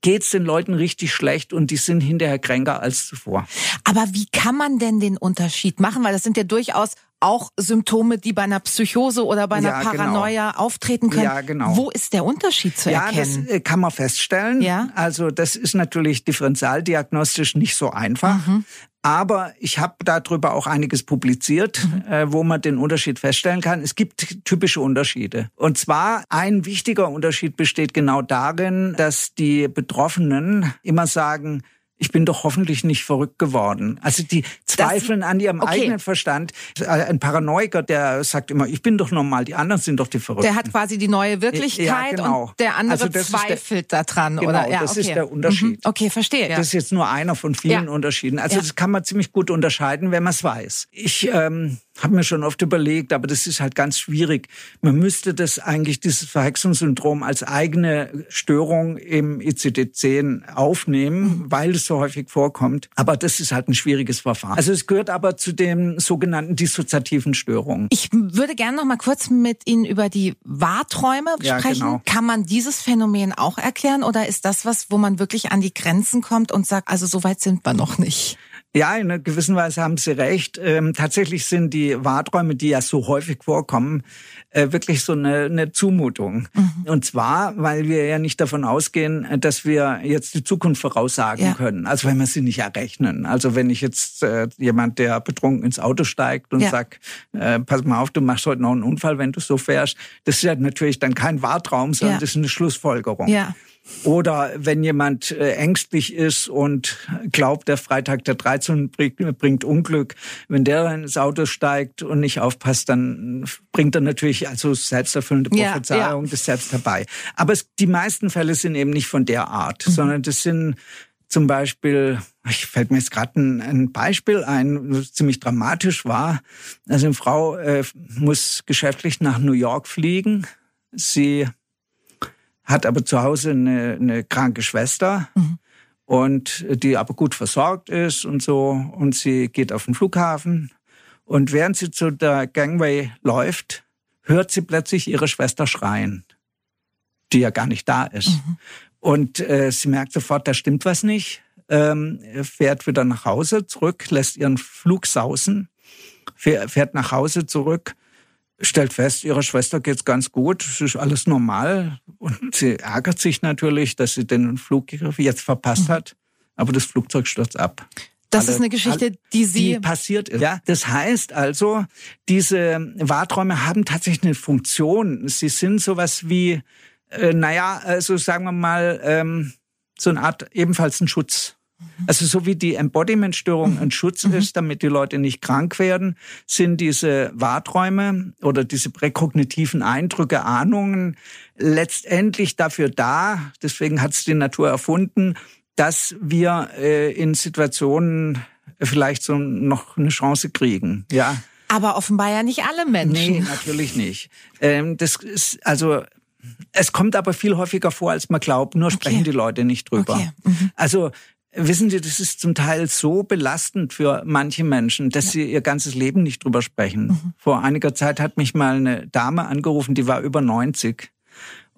geht's den Leuten richtig schlecht und die sind hinterher kränker als zuvor. Aber wie kann man denn den Unterschied machen? Weil das sind ja durchaus auch Symptome, die bei einer Psychose oder bei einer ja, genau. Paranoia genau. auftreten können. Ja, genau. Wo ist der Unterschied zu erkennen? Ja, das äh, kann man feststellen. Ja. Also das ist natürlich differentialdiagnostisch nicht so einfach. Mhm. Aber ich habe darüber auch einiges publiziert, mhm. äh, wo man den Unterschied feststellen kann. Es gibt typische Unterschiede. Und zwar ein wichtiger Unterschied besteht genau darin, dass die Betroffenen immer sagen, ich bin doch hoffentlich nicht verrückt geworden. Also die zweifeln das, an ihrem okay. eigenen Verstand. Ein Paranoiker, der sagt immer, ich bin doch normal, die anderen sind doch die Verrückten. Der hat quasi die neue Wirklichkeit ja, genau. und der andere also zweifelt daran. Genau, oder? Ja, das okay. ist der Unterschied. Mhm. Okay, verstehe. Das ist jetzt nur einer von vielen ja. Unterschieden. Also das kann man ziemlich gut unterscheiden, wenn man es weiß. Ich ähm, habe mir schon oft überlegt, aber das ist halt ganz schwierig. Man müsste das eigentlich, dieses Verwechslungssyndrom als eigene Störung im ICD-10 aufnehmen, mhm. weil es so häufig vorkommt. Aber das ist halt ein schwieriges Verfahren. Also es gehört aber zu den sogenannten dissoziativen Störungen. Ich würde gerne noch mal kurz mit Ihnen über die Wahrträume ja, sprechen. Genau. Kann man dieses Phänomen auch erklären oder ist das was, wo man wirklich an die Grenzen kommt und sagt, also so weit sind wir noch nicht? Ja, in einer gewissen Weise haben Sie recht. Ähm, tatsächlich sind die Wahrträume, die ja so häufig vorkommen, äh, wirklich so eine, eine Zumutung. Mhm. Und zwar, weil wir ja nicht davon ausgehen, dass wir jetzt die Zukunft voraussagen ja. können. Also wenn wir sie nicht errechnen. Also wenn ich jetzt äh, jemand, der betrunken ins Auto steigt und ja. sagt, äh, pass mal auf, du machst heute noch einen Unfall, wenn du so fährst, das ist ja natürlich dann kein Wahrtraum, sondern ja. das ist eine Schlussfolgerung. Ja. Oder wenn jemand äh, ängstlich ist und glaubt, der Freitag der 13 bringt Unglück, wenn der ins Auto steigt und nicht aufpasst, dann bringt er natürlich also selbsterfüllende Prophezeiung ja, ja. das selbst herbei. Aber es, die meisten Fälle sind eben nicht von der Art, mhm. sondern das sind zum Beispiel, ich fällt mir jetzt gerade ein, ein, Beispiel ein, das ziemlich dramatisch war. Also eine Frau äh, muss geschäftlich nach New York fliegen. Sie hat aber zu Hause eine, eine kranke Schwester. Mhm. Und die aber gut versorgt ist und so. Und sie geht auf den Flughafen. Und während sie zu der Gangway läuft, hört sie plötzlich ihre Schwester schreien, die ja gar nicht da ist. Mhm. Und äh, sie merkt sofort, da stimmt was nicht, ähm, fährt wieder nach Hause zurück, lässt ihren Flug sausen, fährt nach Hause zurück stellt fest, ihrer Schwester geht's ganz gut, es ist alles normal und sie ärgert sich natürlich, dass sie den Flug jetzt verpasst mhm. hat, aber das Flugzeug stürzt ab. Das alle, ist eine Geschichte, die Sie die passiert ist. Ja, das heißt also, diese Wahrträume haben tatsächlich eine Funktion. Sie sind sowas wie, äh, naja, also sagen wir mal, ähm, so eine Art ebenfalls ein Schutz. Also so wie die Embodiment-Störung ein Schutz mhm. ist, damit die Leute nicht krank werden, sind diese Wahrträume oder diese präkognitiven Eindrücke, Ahnungen letztendlich dafür da, deswegen hat es die Natur erfunden, dass wir äh, in Situationen vielleicht so noch eine Chance kriegen. Ja. Aber offenbar ja nicht alle Menschen. Nee, natürlich nicht. Ähm, das ist also es kommt aber viel häufiger vor, als man glaubt. Nur sprechen okay. die Leute nicht drüber. Okay. Mhm. Also Wissen Sie, das ist zum Teil so belastend für manche Menschen, dass ja. sie ihr ganzes Leben nicht drüber sprechen. Mhm. Vor einiger Zeit hat mich mal eine Dame angerufen, die war über 90.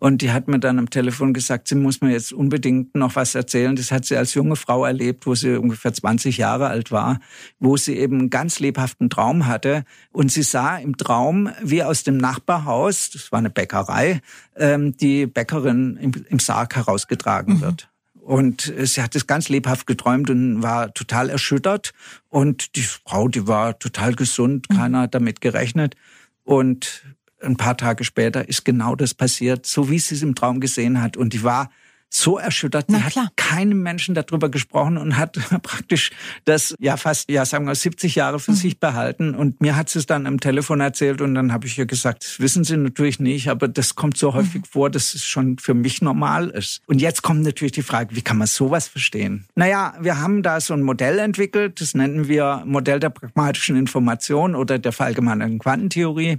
Und die hat mir dann am Telefon gesagt, sie muss mir jetzt unbedingt noch was erzählen. Das hat sie als junge Frau erlebt, wo sie ungefähr 20 Jahre alt war, wo sie eben einen ganz lebhaften Traum hatte. Und sie sah im Traum, wie aus dem Nachbarhaus, das war eine Bäckerei, ähm, die Bäckerin im, Sarg herausgetragen mhm. wird. Und sie hat es ganz lebhaft geträumt und war total erschüttert. Und die Frau, die war total gesund, mhm. keiner hat damit gerechnet. Und ein paar Tage später ist genau das passiert, so wie sie es im Traum gesehen hat. Und die war so erschüttert. Sie hat keinem Menschen darüber gesprochen und hat praktisch das ja fast, ja sagen wir 70 Jahre für mhm. sich behalten. Und mir hat sie es dann am Telefon erzählt und dann habe ich ihr gesagt, das wissen Sie natürlich nicht, aber das kommt so häufig mhm. vor, dass es schon für mich normal ist. Und jetzt kommt natürlich die Frage, wie kann man sowas verstehen? Naja, wir haben da so ein Modell entwickelt, das nennen wir Modell der pragmatischen Information oder der verallgemeinerten Quantentheorie.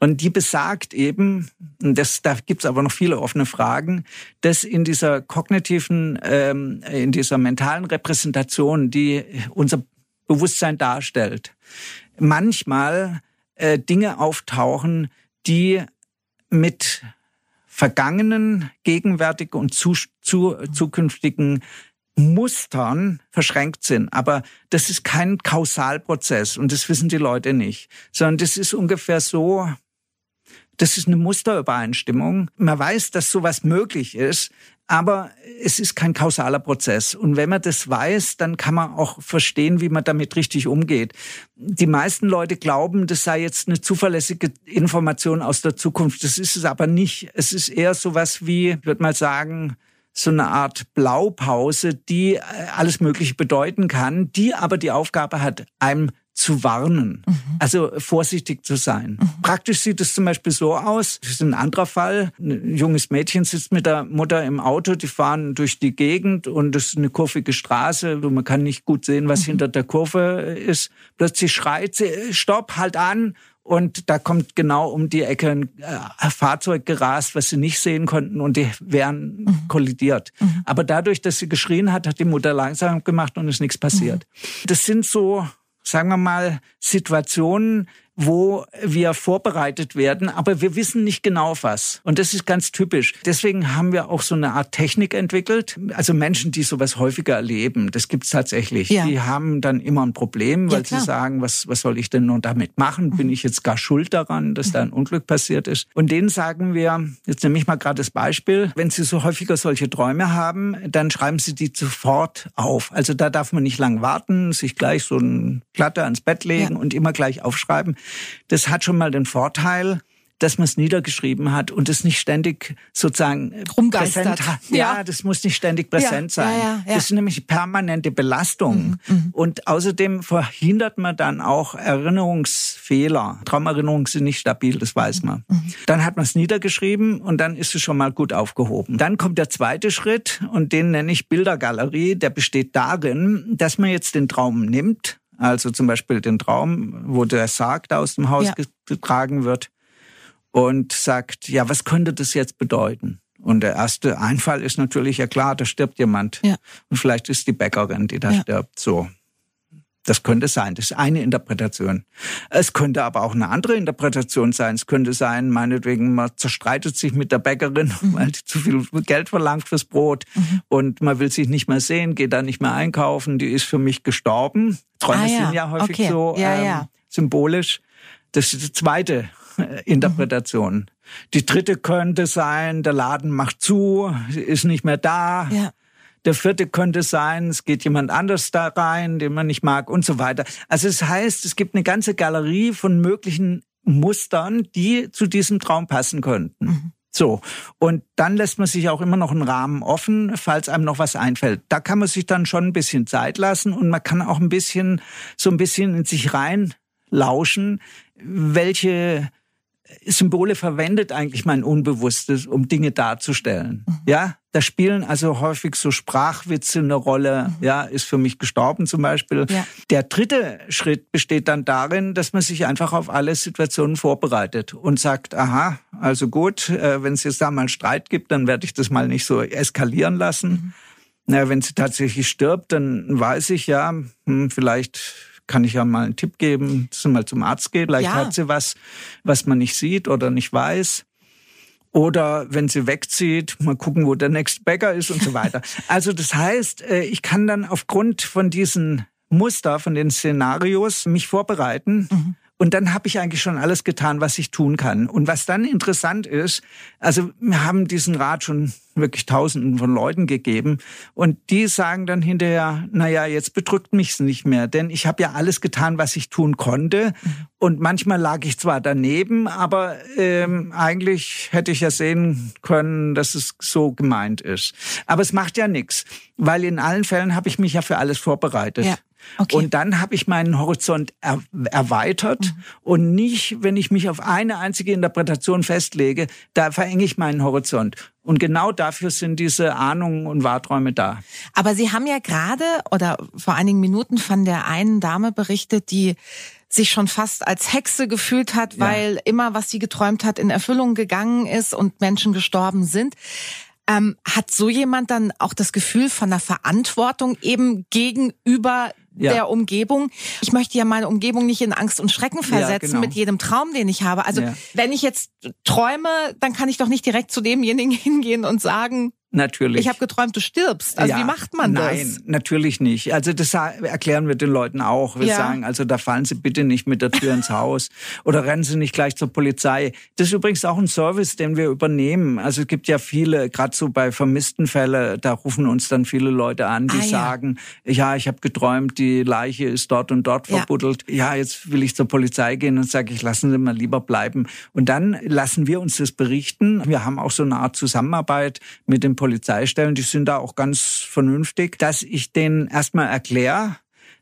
Und die besagt eben, das, da gibt's aber noch viele offene Fragen, dass in dieser kognitiven, ähm, in dieser mentalen Repräsentation, die unser Bewusstsein darstellt, manchmal äh, Dinge auftauchen, die mit vergangenen, gegenwärtigen und zu, zu, zukünftigen Mustern verschränkt sind. Aber das ist kein Kausalprozess und das wissen die Leute nicht, sondern das ist ungefähr so, das ist eine Musterübereinstimmung. Man weiß, dass sowas möglich ist, aber es ist kein kausaler Prozess. Und wenn man das weiß, dann kann man auch verstehen, wie man damit richtig umgeht. Die meisten Leute glauben, das sei jetzt eine zuverlässige Information aus der Zukunft. Das ist es aber nicht. Es ist eher sowas wie, ich würde mal sagen, so eine Art Blaupause, die äh, alles Mögliche bedeuten kann, die aber die Aufgabe hat, einem zu warnen, mhm. also vorsichtig zu sein. Mhm. Praktisch sieht es zum Beispiel so aus, das ist ein anderer Fall, ein junges Mädchen sitzt mit der Mutter im Auto, die fahren durch die Gegend und es ist eine kurvige Straße, man kann nicht gut sehen, was mhm. hinter der Kurve ist. Plötzlich schreit sie, stopp, halt an und da kommt genau um die Ecke ein äh, Fahrzeug gerast, was sie nicht sehen konnten und die wären mhm. kollidiert. Mhm. Aber dadurch, dass sie geschrien hat, hat die Mutter langsam gemacht und ist nichts passiert. Mhm. Das sind so, sagen wir mal, Situationen, wo wir vorbereitet werden, aber wir wissen nicht genau was. Und das ist ganz typisch. Deswegen haben wir auch so eine Art Technik entwickelt. Also Menschen, die sowas häufiger erleben, das gibt's tatsächlich. Ja. Die haben dann immer ein Problem, weil ja, sie sagen, was, was soll ich denn nun damit machen? Bin mhm. ich jetzt gar schuld daran, dass mhm. da ein Unglück passiert ist? Und denen sagen wir, jetzt nehme ich mal gerade das Beispiel, wenn sie so häufiger solche Träume haben, dann schreiben sie die sofort auf. Also da darf man nicht lang warten, sich gleich so ein Platte ans Bett legen ja. und immer gleich aufschreiben. Das hat schon mal den Vorteil, dass man es niedergeschrieben hat und es nicht ständig sozusagen präsent hat. Ja. ja, das muss nicht ständig präsent ja, sein. Ja, das ist nämlich permanente Belastung. Mhm, mhm, und außerdem verhindert man dann auch Erinnerungsfehler. Traumerinnerungen sind nicht stabil, das weiß man. Mhm. Dann hat man es niedergeschrieben und dann ist es schon mal gut aufgehoben. Dann kommt der zweite Schritt und den nenne ich Bildergalerie. Der besteht darin, dass man jetzt den Traum nimmt, also zum Beispiel den Traum, wo der Sarg da aus dem Haus ja. getragen wird und sagt, ja, was könnte das jetzt bedeuten? Und der erste Einfall ist natürlich, ja klar, da stirbt jemand. Ja. Und vielleicht ist die Bäckerin, die da ja. stirbt. So. Das könnte sein. Das ist eine Interpretation. Es könnte aber auch eine andere Interpretation sein. Es könnte sein, meinetwegen, man zerstreitet sich mit der Bäckerin, mhm. weil die zu viel Geld verlangt fürs Brot mhm. und man will sich nicht mehr sehen, geht da nicht mehr einkaufen. Die ist für mich gestorben. Träume ah, ja. sind ja häufig okay. so ja, ähm, ja. symbolisch. Das ist die zweite äh, Interpretation. Mhm. Die dritte könnte sein, der Laden macht zu, ist nicht mehr da. Ja. Der vierte könnte sein, es geht jemand anders da rein, den man nicht mag und so weiter. Also es heißt, es gibt eine ganze Galerie von möglichen Mustern, die zu diesem Traum passen könnten. Mhm. So. Und dann lässt man sich auch immer noch einen Rahmen offen, falls einem noch was einfällt. Da kann man sich dann schon ein bisschen Zeit lassen und man kann auch ein bisschen, so ein bisschen in sich rein lauschen, welche Symbole verwendet eigentlich mein Unbewusstes, um Dinge darzustellen. Mhm. Ja, da spielen also häufig so Sprachwitze eine Rolle. Mhm. Ja, ist für mich gestorben zum Beispiel. Ja. Der dritte Schritt besteht dann darin, dass man sich einfach auf alle Situationen vorbereitet und sagt, aha, also gut, äh, wenn es jetzt da mal Streit gibt, dann werde ich das mal nicht so eskalieren lassen. Mhm. Na, wenn sie tatsächlich stirbt, dann weiß ich ja, hm, vielleicht kann ich ja mal einen Tipp geben, dass sie mal zum Arzt geht. Vielleicht ja. hat sie was, was man nicht sieht oder nicht weiß. Oder wenn sie wegzieht, mal gucken, wo der nächste Bäcker ist und so weiter. Also das heißt, äh, ich kann dann aufgrund von diesen Muster, von den Szenarios mich vorbereiten. Mhm und dann habe ich eigentlich schon alles getan, was ich tun kann. Und was dann interessant ist, also wir haben diesen Rat schon wirklich Tausenden von Leuten gegeben und die sagen dann hinterher, na ja, jetzt bedrückt mich's nicht mehr, denn ich habe ja alles getan, was ich tun konnte mhm. und manchmal lag ich zwar daneben, aber ähm, eigentlich hätte ich ja sehen können, dass es so gemeint ist. Aber es macht ja nichts, weil in allen Fällen habe ich mich ja für alles vorbereitet. Ja. Okay. Und dann habe ich meinen Horizont er erweitert mhm. und nicht, wenn ich mich auf eine einzige Interpretation festlege, da verenge ich meinen Horizont. Und genau dafür sind diese Ahnungen und Wahrträume da. Aber Sie haben ja gerade oder vor einigen Minuten von der einen Dame berichtet, die sich schon fast als Hexe gefühlt hat, weil ja. immer, was sie geträumt hat, in Erfüllung gegangen ist und Menschen gestorben sind. Ähm, hat so jemand dann auch das Gefühl von der Verantwortung eben gegenüber ja. der Umgebung. Ich möchte ja meine Umgebung nicht in Angst und Schrecken versetzen ja, genau. mit jedem Traum, den ich habe. Also ja. wenn ich jetzt träume, dann kann ich doch nicht direkt zu demjenigen hingehen und sagen, Natürlich. Ich habe geträumt, du stirbst. Also ja, wie macht man das? Nein, natürlich nicht. Also das erklären wir den Leuten auch. Wir ja. sagen, also da fallen Sie bitte nicht mit der Tür ins Haus oder rennen Sie nicht gleich zur Polizei. Das ist übrigens auch ein Service, den wir übernehmen. Also es gibt ja viele, gerade so bei vermissten Fällen, da rufen uns dann viele Leute an, die ah, ja. sagen, ja, ich habe geträumt, die Leiche ist dort und dort verbuddelt. Ja, jetzt will ich zur Polizei gehen und sage ich, lassen Sie mal lieber bleiben. Und dann lassen wir uns das berichten. Wir haben auch so eine Art Zusammenarbeit mit dem Polizeistellen, die sind da auch ganz vernünftig, dass ich denen erstmal erkläre,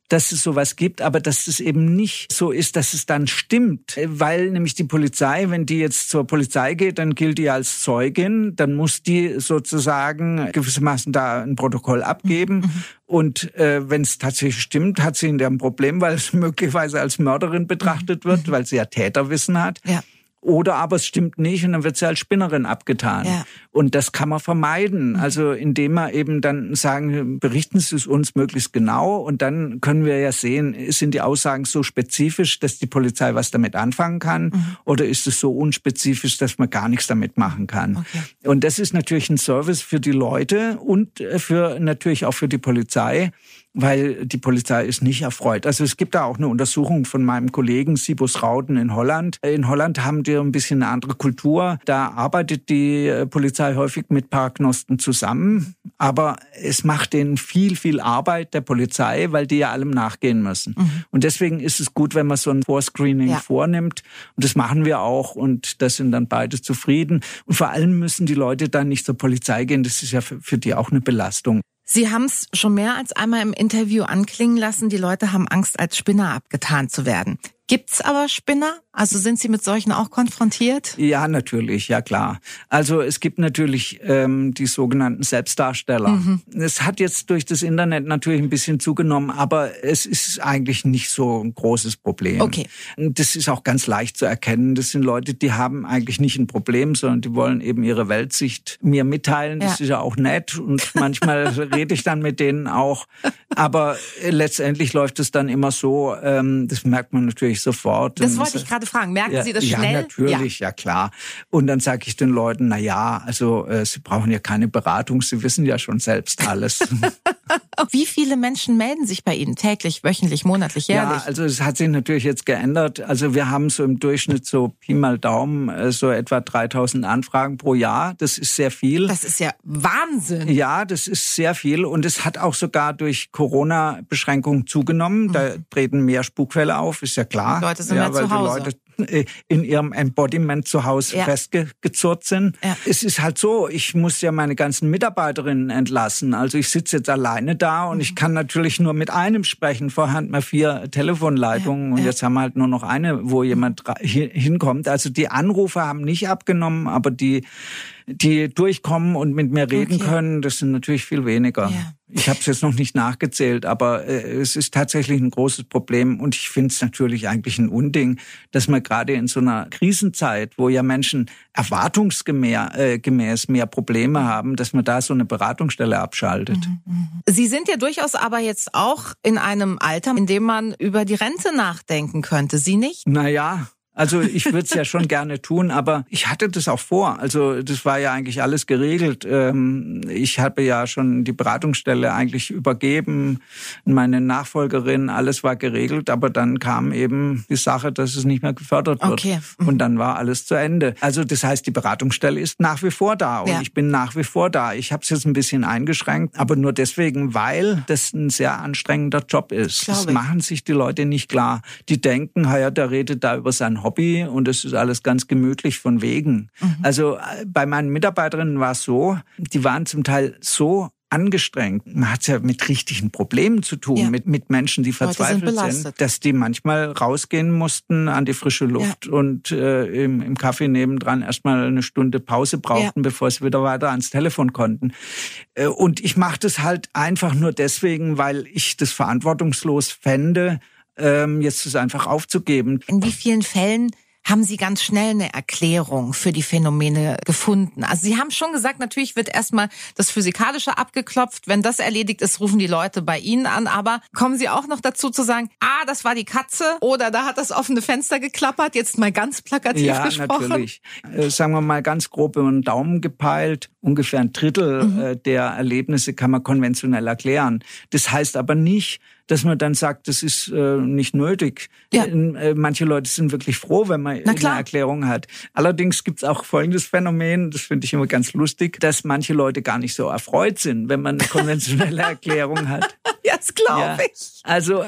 dass es sowas gibt, aber dass es eben nicht so ist, dass es dann stimmt. Weil nämlich die Polizei, wenn die jetzt zur Polizei geht, dann gilt die als Zeugin, dann muss die sozusagen gewissermaßen da ein Protokoll abgeben. Mhm. Und äh, wenn es tatsächlich stimmt, hat sie ein Problem, weil es möglicherweise als Mörderin betrachtet wird, mhm. weil sie ja Täterwissen hat. Ja. Oder aber es stimmt nicht und dann wird sie als Spinnerin abgetan. Ja. Und das kann man vermeiden. Mhm. Also indem wir eben dann sagen, berichten Sie es uns möglichst genau und dann können wir ja sehen, sind die Aussagen so spezifisch, dass die Polizei was damit anfangen kann mhm. oder ist es so unspezifisch, dass man gar nichts damit machen kann. Okay. Und das ist natürlich ein Service für die Leute und für natürlich auch für die Polizei weil die Polizei ist nicht erfreut. Also es gibt da auch eine Untersuchung von meinem Kollegen Sibus Rauden in Holland. In Holland haben die ein bisschen eine andere Kultur. Da arbeitet die äh, Polizei häufig mit Paragnosten zusammen, aber es macht denen viel, viel Arbeit der Polizei, weil die ja allem nachgehen müssen. Mhm. Und deswegen ist es gut, wenn man so ein Vorscreening ja. vornimmt. Und das machen wir auch und da sind dann beide zufrieden. Und vor allem müssen die Leute dann nicht zur Polizei gehen. Das ist ja für die auch eine Belastung. Sie haben es schon mehr als einmal im Interview anklingen lassen, die Leute haben Angst, als Spinner abgetan zu werden. Gibt's aber Spinner? Also sind Sie mit solchen auch konfrontiert? Ja, natürlich, ja klar. Also es gibt natürlich ähm, die sogenannten Selbstdarsteller. Mhm. Es hat jetzt durch das Internet natürlich ein bisschen zugenommen, aber es ist eigentlich nicht so ein großes Problem. Okay. Das ist auch ganz leicht zu erkennen. Das sind Leute, die haben eigentlich nicht ein Problem, sondern die wollen eben ihre Weltsicht mir mitteilen. Das ja. ist ja auch nett und manchmal rede ich dann mit denen auch. Aber letztendlich läuft es dann immer so, ähm, das merkt man natürlich ich sofort. Das wollte ich gerade fragen. Merken ja, Sie das schnell? Ja, natürlich, ja, ja klar. Und dann sage ich den Leuten, na ja, also äh, Sie brauchen ja keine Beratung, Sie wissen ja schon selbst alles. Wie viele Menschen melden sich bei Ihnen täglich, wöchentlich, monatlich, jährlich? Ja, also es hat sich natürlich jetzt geändert. Also wir haben so im Durchschnitt so Pi mal Daumen äh, so etwa 3000 Anfragen pro Jahr. Das ist sehr viel. Das ist ja Wahnsinn. Ja, das ist sehr viel und es hat auch sogar durch Corona-Beschränkungen zugenommen. Da mhm. treten mehr Spukfälle auf, ist ja klar. Die Leute sind ja, mehr zu Hause. Leute äh, in ihrem Embodiment zu Hause ja. festgezurrt sind. Ja. Es ist halt so, ich muss ja meine ganzen Mitarbeiterinnen entlassen. Also ich sitze jetzt alleine da und mhm. ich kann natürlich nur mit einem sprechen. Vorher hatten wir vier Telefonleitungen ja. und jetzt haben wir halt nur noch eine, wo jemand hinkommt. Also die Anrufe haben nicht abgenommen, aber die die durchkommen und mit mir reden okay. können, das sind natürlich viel weniger. Ja. Ich habe es jetzt noch nicht nachgezählt, aber äh, es ist tatsächlich ein großes Problem und ich finde es natürlich eigentlich ein Unding, dass man gerade in so einer Krisenzeit, wo ja Menschen erwartungsgemäß äh, mehr Probleme haben, dass man da so eine Beratungsstelle abschaltet. Mhm, mhm. Sie sind ja durchaus aber jetzt auch in einem Alter, in dem man über die Rente nachdenken könnte. Sie nicht? Naja, also ich würde es ja schon gerne tun, aber ich hatte das auch vor. Also das war ja eigentlich alles geregelt. Ähm, ich habe ja schon die Beratungsstelle eigentlich übergeben, meine Nachfolgerin, alles war geregelt, aber dann kam eben die Sache, dass es nicht mehr gefördert wird. Okay. Mhm. Und dann war alles zu Ende. Also das heißt, die Beratungsstelle ist nach wie vor da und ja. ich bin nach wie vor da. Ich habe es jetzt ein bisschen eingeschränkt, aber nur deswegen, weil das ein sehr anstrengender Job ist. Das machen sich die Leute nicht klar. Die denken, ja, der redet da über sein Hobby und es ist alles ganz gemütlich von wegen. Mhm. Also äh, bei meinen Mitarbeiterinnen war es so, die waren zum Teil so angestrengt. Man hat es ja mit richtigen Problemen zu tun, ja. mit, mit Menschen, die verzweifelt sind, sind, dass die manchmal rausgehen mussten an die frische Luft ja. und äh, im, im Café nebendran erstmal eine Stunde Pause brauchten, ja. bevor sie wieder weiter ans Telefon konnten. Äh, und ich mache das halt einfach nur deswegen, weil ich das verantwortungslos fände, ähm, jetzt es einfach aufzugeben. In wie vielen Fällen haben Sie ganz schnell eine Erklärung für die Phänomene gefunden? Also Sie haben schon gesagt, natürlich wird erstmal das Physikalische abgeklopft. Wenn das erledigt ist, rufen die Leute bei Ihnen an. Aber kommen Sie auch noch dazu zu sagen, ah, das war die Katze oder da hat das offene Fenster geklappert, jetzt mal ganz plakativ ja, gesprochen? natürlich. Äh, sagen wir mal ganz grob über den Daumen gepeilt. Ungefähr ein Drittel mhm. äh, der Erlebnisse kann man konventionell erklären. Das heißt aber nicht, dass man dann sagt, das ist äh, nicht nötig. Ja. Äh, manche Leute sind wirklich froh, wenn man eine Erklärung hat. Allerdings gibt es auch folgendes Phänomen, das finde ich immer ganz lustig, dass manche Leute gar nicht so erfreut sind, wenn man eine konventionelle Erklärung hat. Ja, das glaube ich. Also,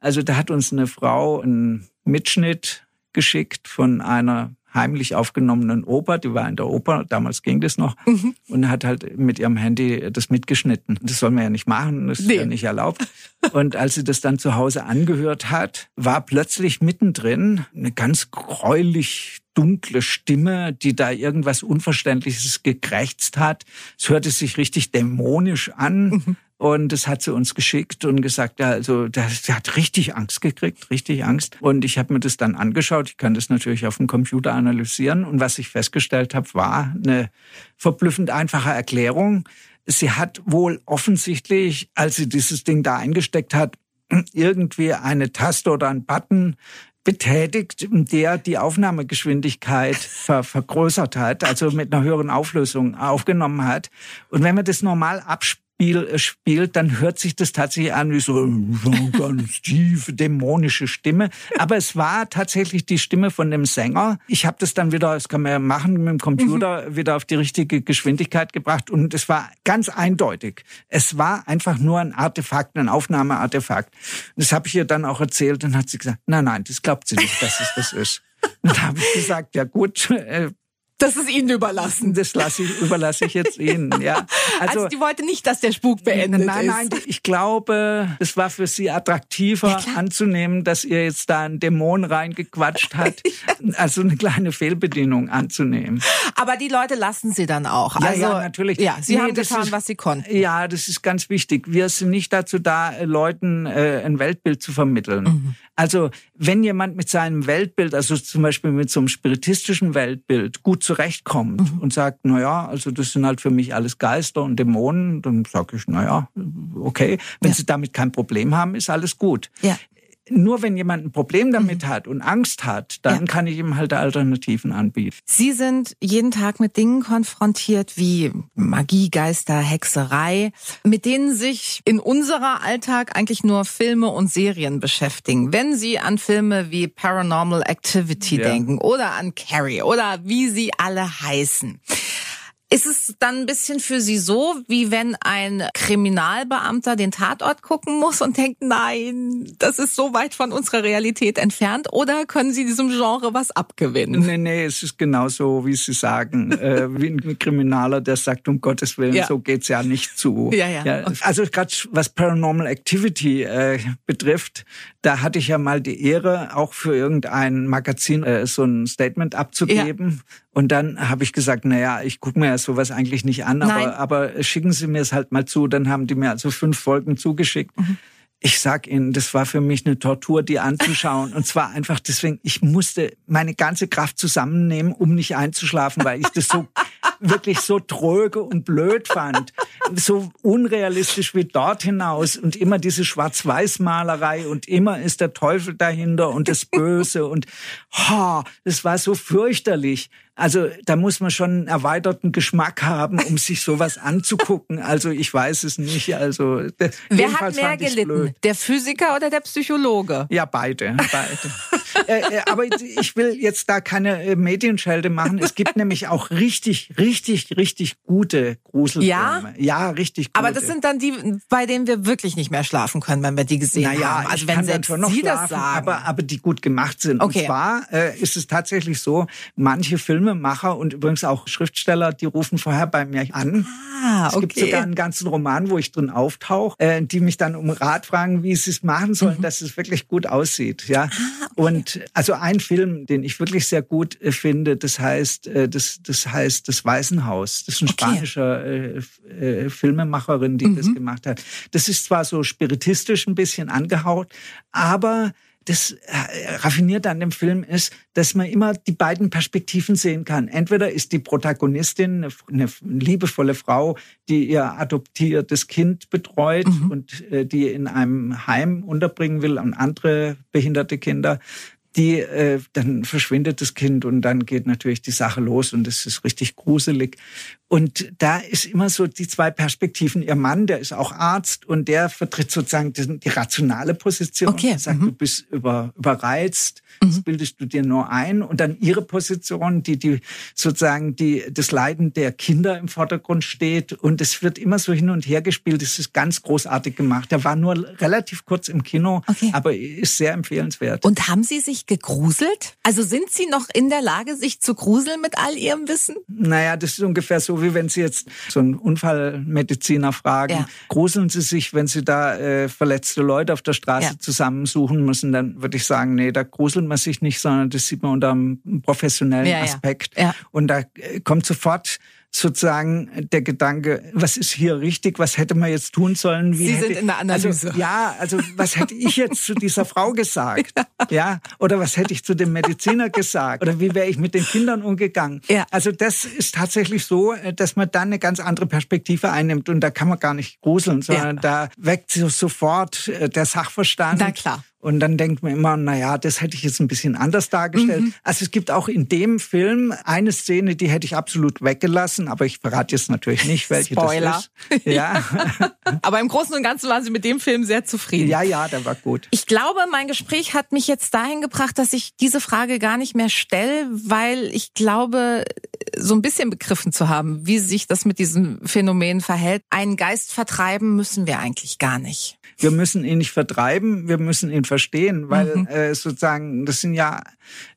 also da hat uns eine Frau einen Mitschnitt geschickt von einer heimlich aufgenommenen Oper, die war in der Oper, damals ging das noch, mhm. und hat halt mit ihrem Handy das mitgeschnitten. Das soll man ja nicht machen, das ist nee. ja nicht erlaubt. Und als sie das dann zu Hause angehört hat, war plötzlich mittendrin eine ganz gräulich dunkle Stimme, die da irgendwas Unverständliches gekrächzt hat. Es hörte sich richtig dämonisch an. Mhm. Und das hat sie uns geschickt und gesagt, also sie hat richtig Angst gekriegt, richtig Angst. Und ich habe mir das dann angeschaut. Ich kann das natürlich auf dem Computer analysieren. Und was ich festgestellt habe, war eine verblüffend einfache Erklärung. Sie hat wohl offensichtlich, als sie dieses Ding da eingesteckt hat, irgendwie eine Taste oder einen Button betätigt, der die Aufnahmegeschwindigkeit ver vergrößert hat, also mit einer höheren Auflösung aufgenommen hat. Und wenn man das normal abspielt, Spiel äh, spielt, dann hört sich das tatsächlich an wie so eine ganz tiefe, dämonische Stimme. Aber es war tatsächlich die Stimme von dem Sänger. Ich habe das dann wieder, das kann man ja machen, mit dem Computer mhm. wieder auf die richtige Geschwindigkeit gebracht und es war ganz eindeutig. Es war einfach nur ein Artefakt, ein Aufnahmeartefakt. Das habe ich ihr dann auch erzählt und hat sie gesagt, nein, nein, das glaubt sie nicht, dass es das ist. Und da habe ich gesagt, ja gut, äh, das ist Ihnen überlassen. Das lasse ich, überlasse ich jetzt Ihnen, ja. Also, also die wollte nicht, dass der Spuk beendet nein, ist. Nein, nein, ich glaube, es war für Sie attraktiver ja, anzunehmen, dass ihr jetzt da einen Dämon reingequatscht hat, also eine kleine Fehlbedienung anzunehmen. Aber die Leute lassen Sie dann auch. Ja, also, ja, natürlich. Ja, Sie nee, haben getan, ist, was Sie konnten. Ja, das ist ganz wichtig. Wir sind nicht dazu da, Leuten äh, ein Weltbild zu vermitteln. Mhm. Also wenn jemand mit seinem Weltbild, also zum Beispiel mit so einem spiritistischen Weltbild, gut zurechtkommt mhm. und sagt, na ja, also das sind halt für mich alles Geister und Dämonen, dann sage ich, na ja, okay. Wenn ja. Sie damit kein Problem haben, ist alles gut. Ja nur wenn jemand ein Problem damit mhm. hat und Angst hat, dann ja. kann ich ihm halt Alternativen anbieten. Sie sind jeden Tag mit Dingen konfrontiert wie Magie, Geister, Hexerei, mit denen sich in unserer Alltag eigentlich nur Filme und Serien beschäftigen. Wenn Sie an Filme wie Paranormal Activity ja. denken oder an Carrie oder wie sie alle heißen. Ist es dann ein bisschen für Sie so, wie wenn ein Kriminalbeamter den Tatort gucken muss und denkt, nein, das ist so weit von unserer Realität entfernt? Oder können Sie diesem Genre was abgewinnen? Nee, nee, es ist genauso, wie Sie sagen, äh, wie ein Kriminaler, der sagt, um Gottes Willen, ja. so geht's ja nicht zu. Ja, ja. ja also gerade was Paranormal Activity äh, betrifft, da hatte ich ja mal die Ehre, auch für irgendein Magazin äh, so ein Statement abzugeben. Ja. Und dann habe ich gesagt, na ja, ich gucke mir ja sowas eigentlich nicht an, aber, aber schicken Sie mir es halt mal zu. Dann haben die mir also fünf Folgen zugeschickt. Mhm. Ich sag Ihnen, das war für mich eine Tortur, die anzuschauen. Und zwar einfach deswegen, ich musste meine ganze Kraft zusammennehmen, um nicht einzuschlafen, weil ich das so wirklich so tröge und blöd fand. So unrealistisch wie dort hinaus und immer diese Schwarz-Weiß-Malerei und immer ist der Teufel dahinter und das Böse und ha, das war so fürchterlich. Also da muss man schon einen erweiterten Geschmack haben, um sich sowas anzugucken. Also ich weiß es nicht. Also wer hat mehr gelitten, blöd. der Physiker oder der Psychologe? Ja, beide, beide. äh, äh, aber ich will jetzt da keine äh, Medienschelte machen. Es gibt nämlich auch richtig, richtig, richtig gute Gruselfilme. Ja, ja, richtig. Gute. Aber das sind dann die, bei denen wir wirklich nicht mehr schlafen können, wenn wir die gesehen naja, haben. Also wenn selbst schon noch Sie schlafen, das sagen, aber aber die gut gemacht sind. Okay. Und zwar äh, ist es tatsächlich so, manche Filme Filmemacher und übrigens auch Schriftsteller, die rufen vorher bei mir an. Ah, okay. Es gibt sogar einen ganzen Roman, wo ich drin auftauche, äh, die mich dann um Rat fragen, wie sie es machen sollen, mhm. dass es wirklich gut aussieht. Ja. Ah, okay. Und also ein Film, den ich wirklich sehr gut äh, finde, das heißt, äh, das, das heißt das Waisenhaus. Das ist ein okay. spanischer äh, äh, Filmemacherin, die mhm. das gemacht hat. Das ist zwar so spiritistisch ein bisschen angehaut, aber das äh, raffiniert an dem Film ist, dass man immer die beiden Perspektiven sehen kann. Entweder ist die Protagonistin eine, liebevolle Frau, die ihr adoptiertes Kind betreut mhm. und äh, die in einem Heim unterbringen will und andere behinderte Kinder die äh, dann verschwindet das Kind und dann geht natürlich die Sache los und es ist richtig gruselig. Und da ist immer so die zwei Perspektiven. Ihr Mann, der ist auch Arzt und der vertritt sozusagen die, die rationale Position. Okay. Sagt, Mhm. du bist über, überreizt, das bildest du dir nur ein. Und dann ihre Position, die, die sozusagen die, das Leiden der Kinder im Vordergrund steht. Und es wird immer so hin und her gespielt. Es ist ganz großartig gemacht. Der war nur relativ kurz im Kino, Okay. aber ist sehr empfehlenswert. Und haben Sie sich gegruselt? Also sind Sie noch in der Lage, sich zu gruseln mit all Ihrem Wissen? Naja, das ist ungefähr so, wie wenn Sie jetzt so einen Unfallmediziner fragen. Ja. Gruseln Sie sich, wenn Sie da äh, verletzte Leute auf der Straße Ja. zusammensuchen müssen, dann würde ich sagen, nee, da gruselt man sich nicht, sondern das sieht man unter einem professionellen Ja, ja. Aspekt. Ja. Und da äh, kommt sofort sozusagen der Gedanke, was ist hier richtig, was hätte man jetzt tun sollen? Wie Sie hätte, sind in der Analyse. Also, ja, also was hätte ich jetzt zu dieser Frau gesagt? Ja, oder was hätte ich zu dem Mediziner gesagt? Oder wie wäre ich mit den Kindern umgegangen? Ja. Also das ist tatsächlich so, äh, dass man dann eine ganz andere Perspektive einnimmt und da kann man gar nicht gruseln, sondern da weckt so sofort äh, der Sachverstand. Na klar. Und dann denkt man immer, na ja, das hätte ich jetzt ein bisschen anders dargestellt. Mhm. Also es gibt auch in dem Film eine Szene, die hätte ich absolut weggelassen, aber ich verrate jetzt natürlich nicht, welche Spoiler. das ist. Ja, Aber im Großen und Ganzen waren Sie mit dem Film sehr zufrieden. ja, ja, der war gut. Ich glaube, mein Gespräch hat mich jetzt dahin gebracht, dass ich diese Frage gar nicht mehr stelle, weil ich glaube, so ein bisschen begriffen zu haben, wie sich das mit diesem Phänomen verhält. Einen Geist vertreiben müssen wir eigentlich gar nicht. Wir müssen ihn nicht vertreiben, wir müssen ihn verstehen, weil Mhm. äh, sozusagen das sind ja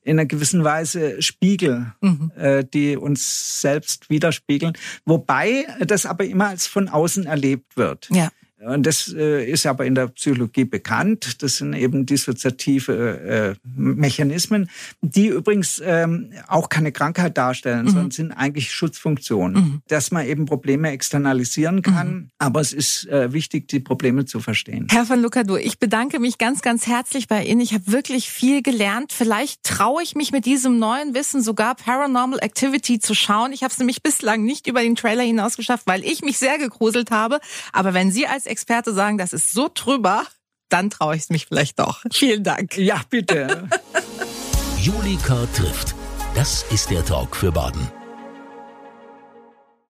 in einer gewissen Weise Spiegel, Mhm. äh, die uns selbst widerspiegeln, wobei das aber immer als von außen erlebt wird. Ja. Und das äh, ist aber in der Psychologie bekannt. Das sind eben dissoziative äh, Mechanismen, die übrigens ähm, auch keine Krankheit darstellen, sondern sind eigentlich Schutzfunktionen, dass man eben Probleme externalisieren kann. Aber es ist äh, wichtig, die Probleme zu verstehen. Herr von Lucadou, ich bedanke mich ganz, ganz herzlich bei Ihnen. Ich habe wirklich viel gelernt. Vielleicht traue ich mich mit diesem neuen Wissen sogar Paranormal Activity zu schauen. Ich habe es nämlich bislang nicht über den Trailer hinaus geschafft, weil ich mich sehr gegruselt habe. Aber wenn Sie als Experte sagen, das ist so drüber, dann traue ich es mich vielleicht doch. Vielen Dank. Ja, bitte. Julika trifft. Das ist der Talk für Baden.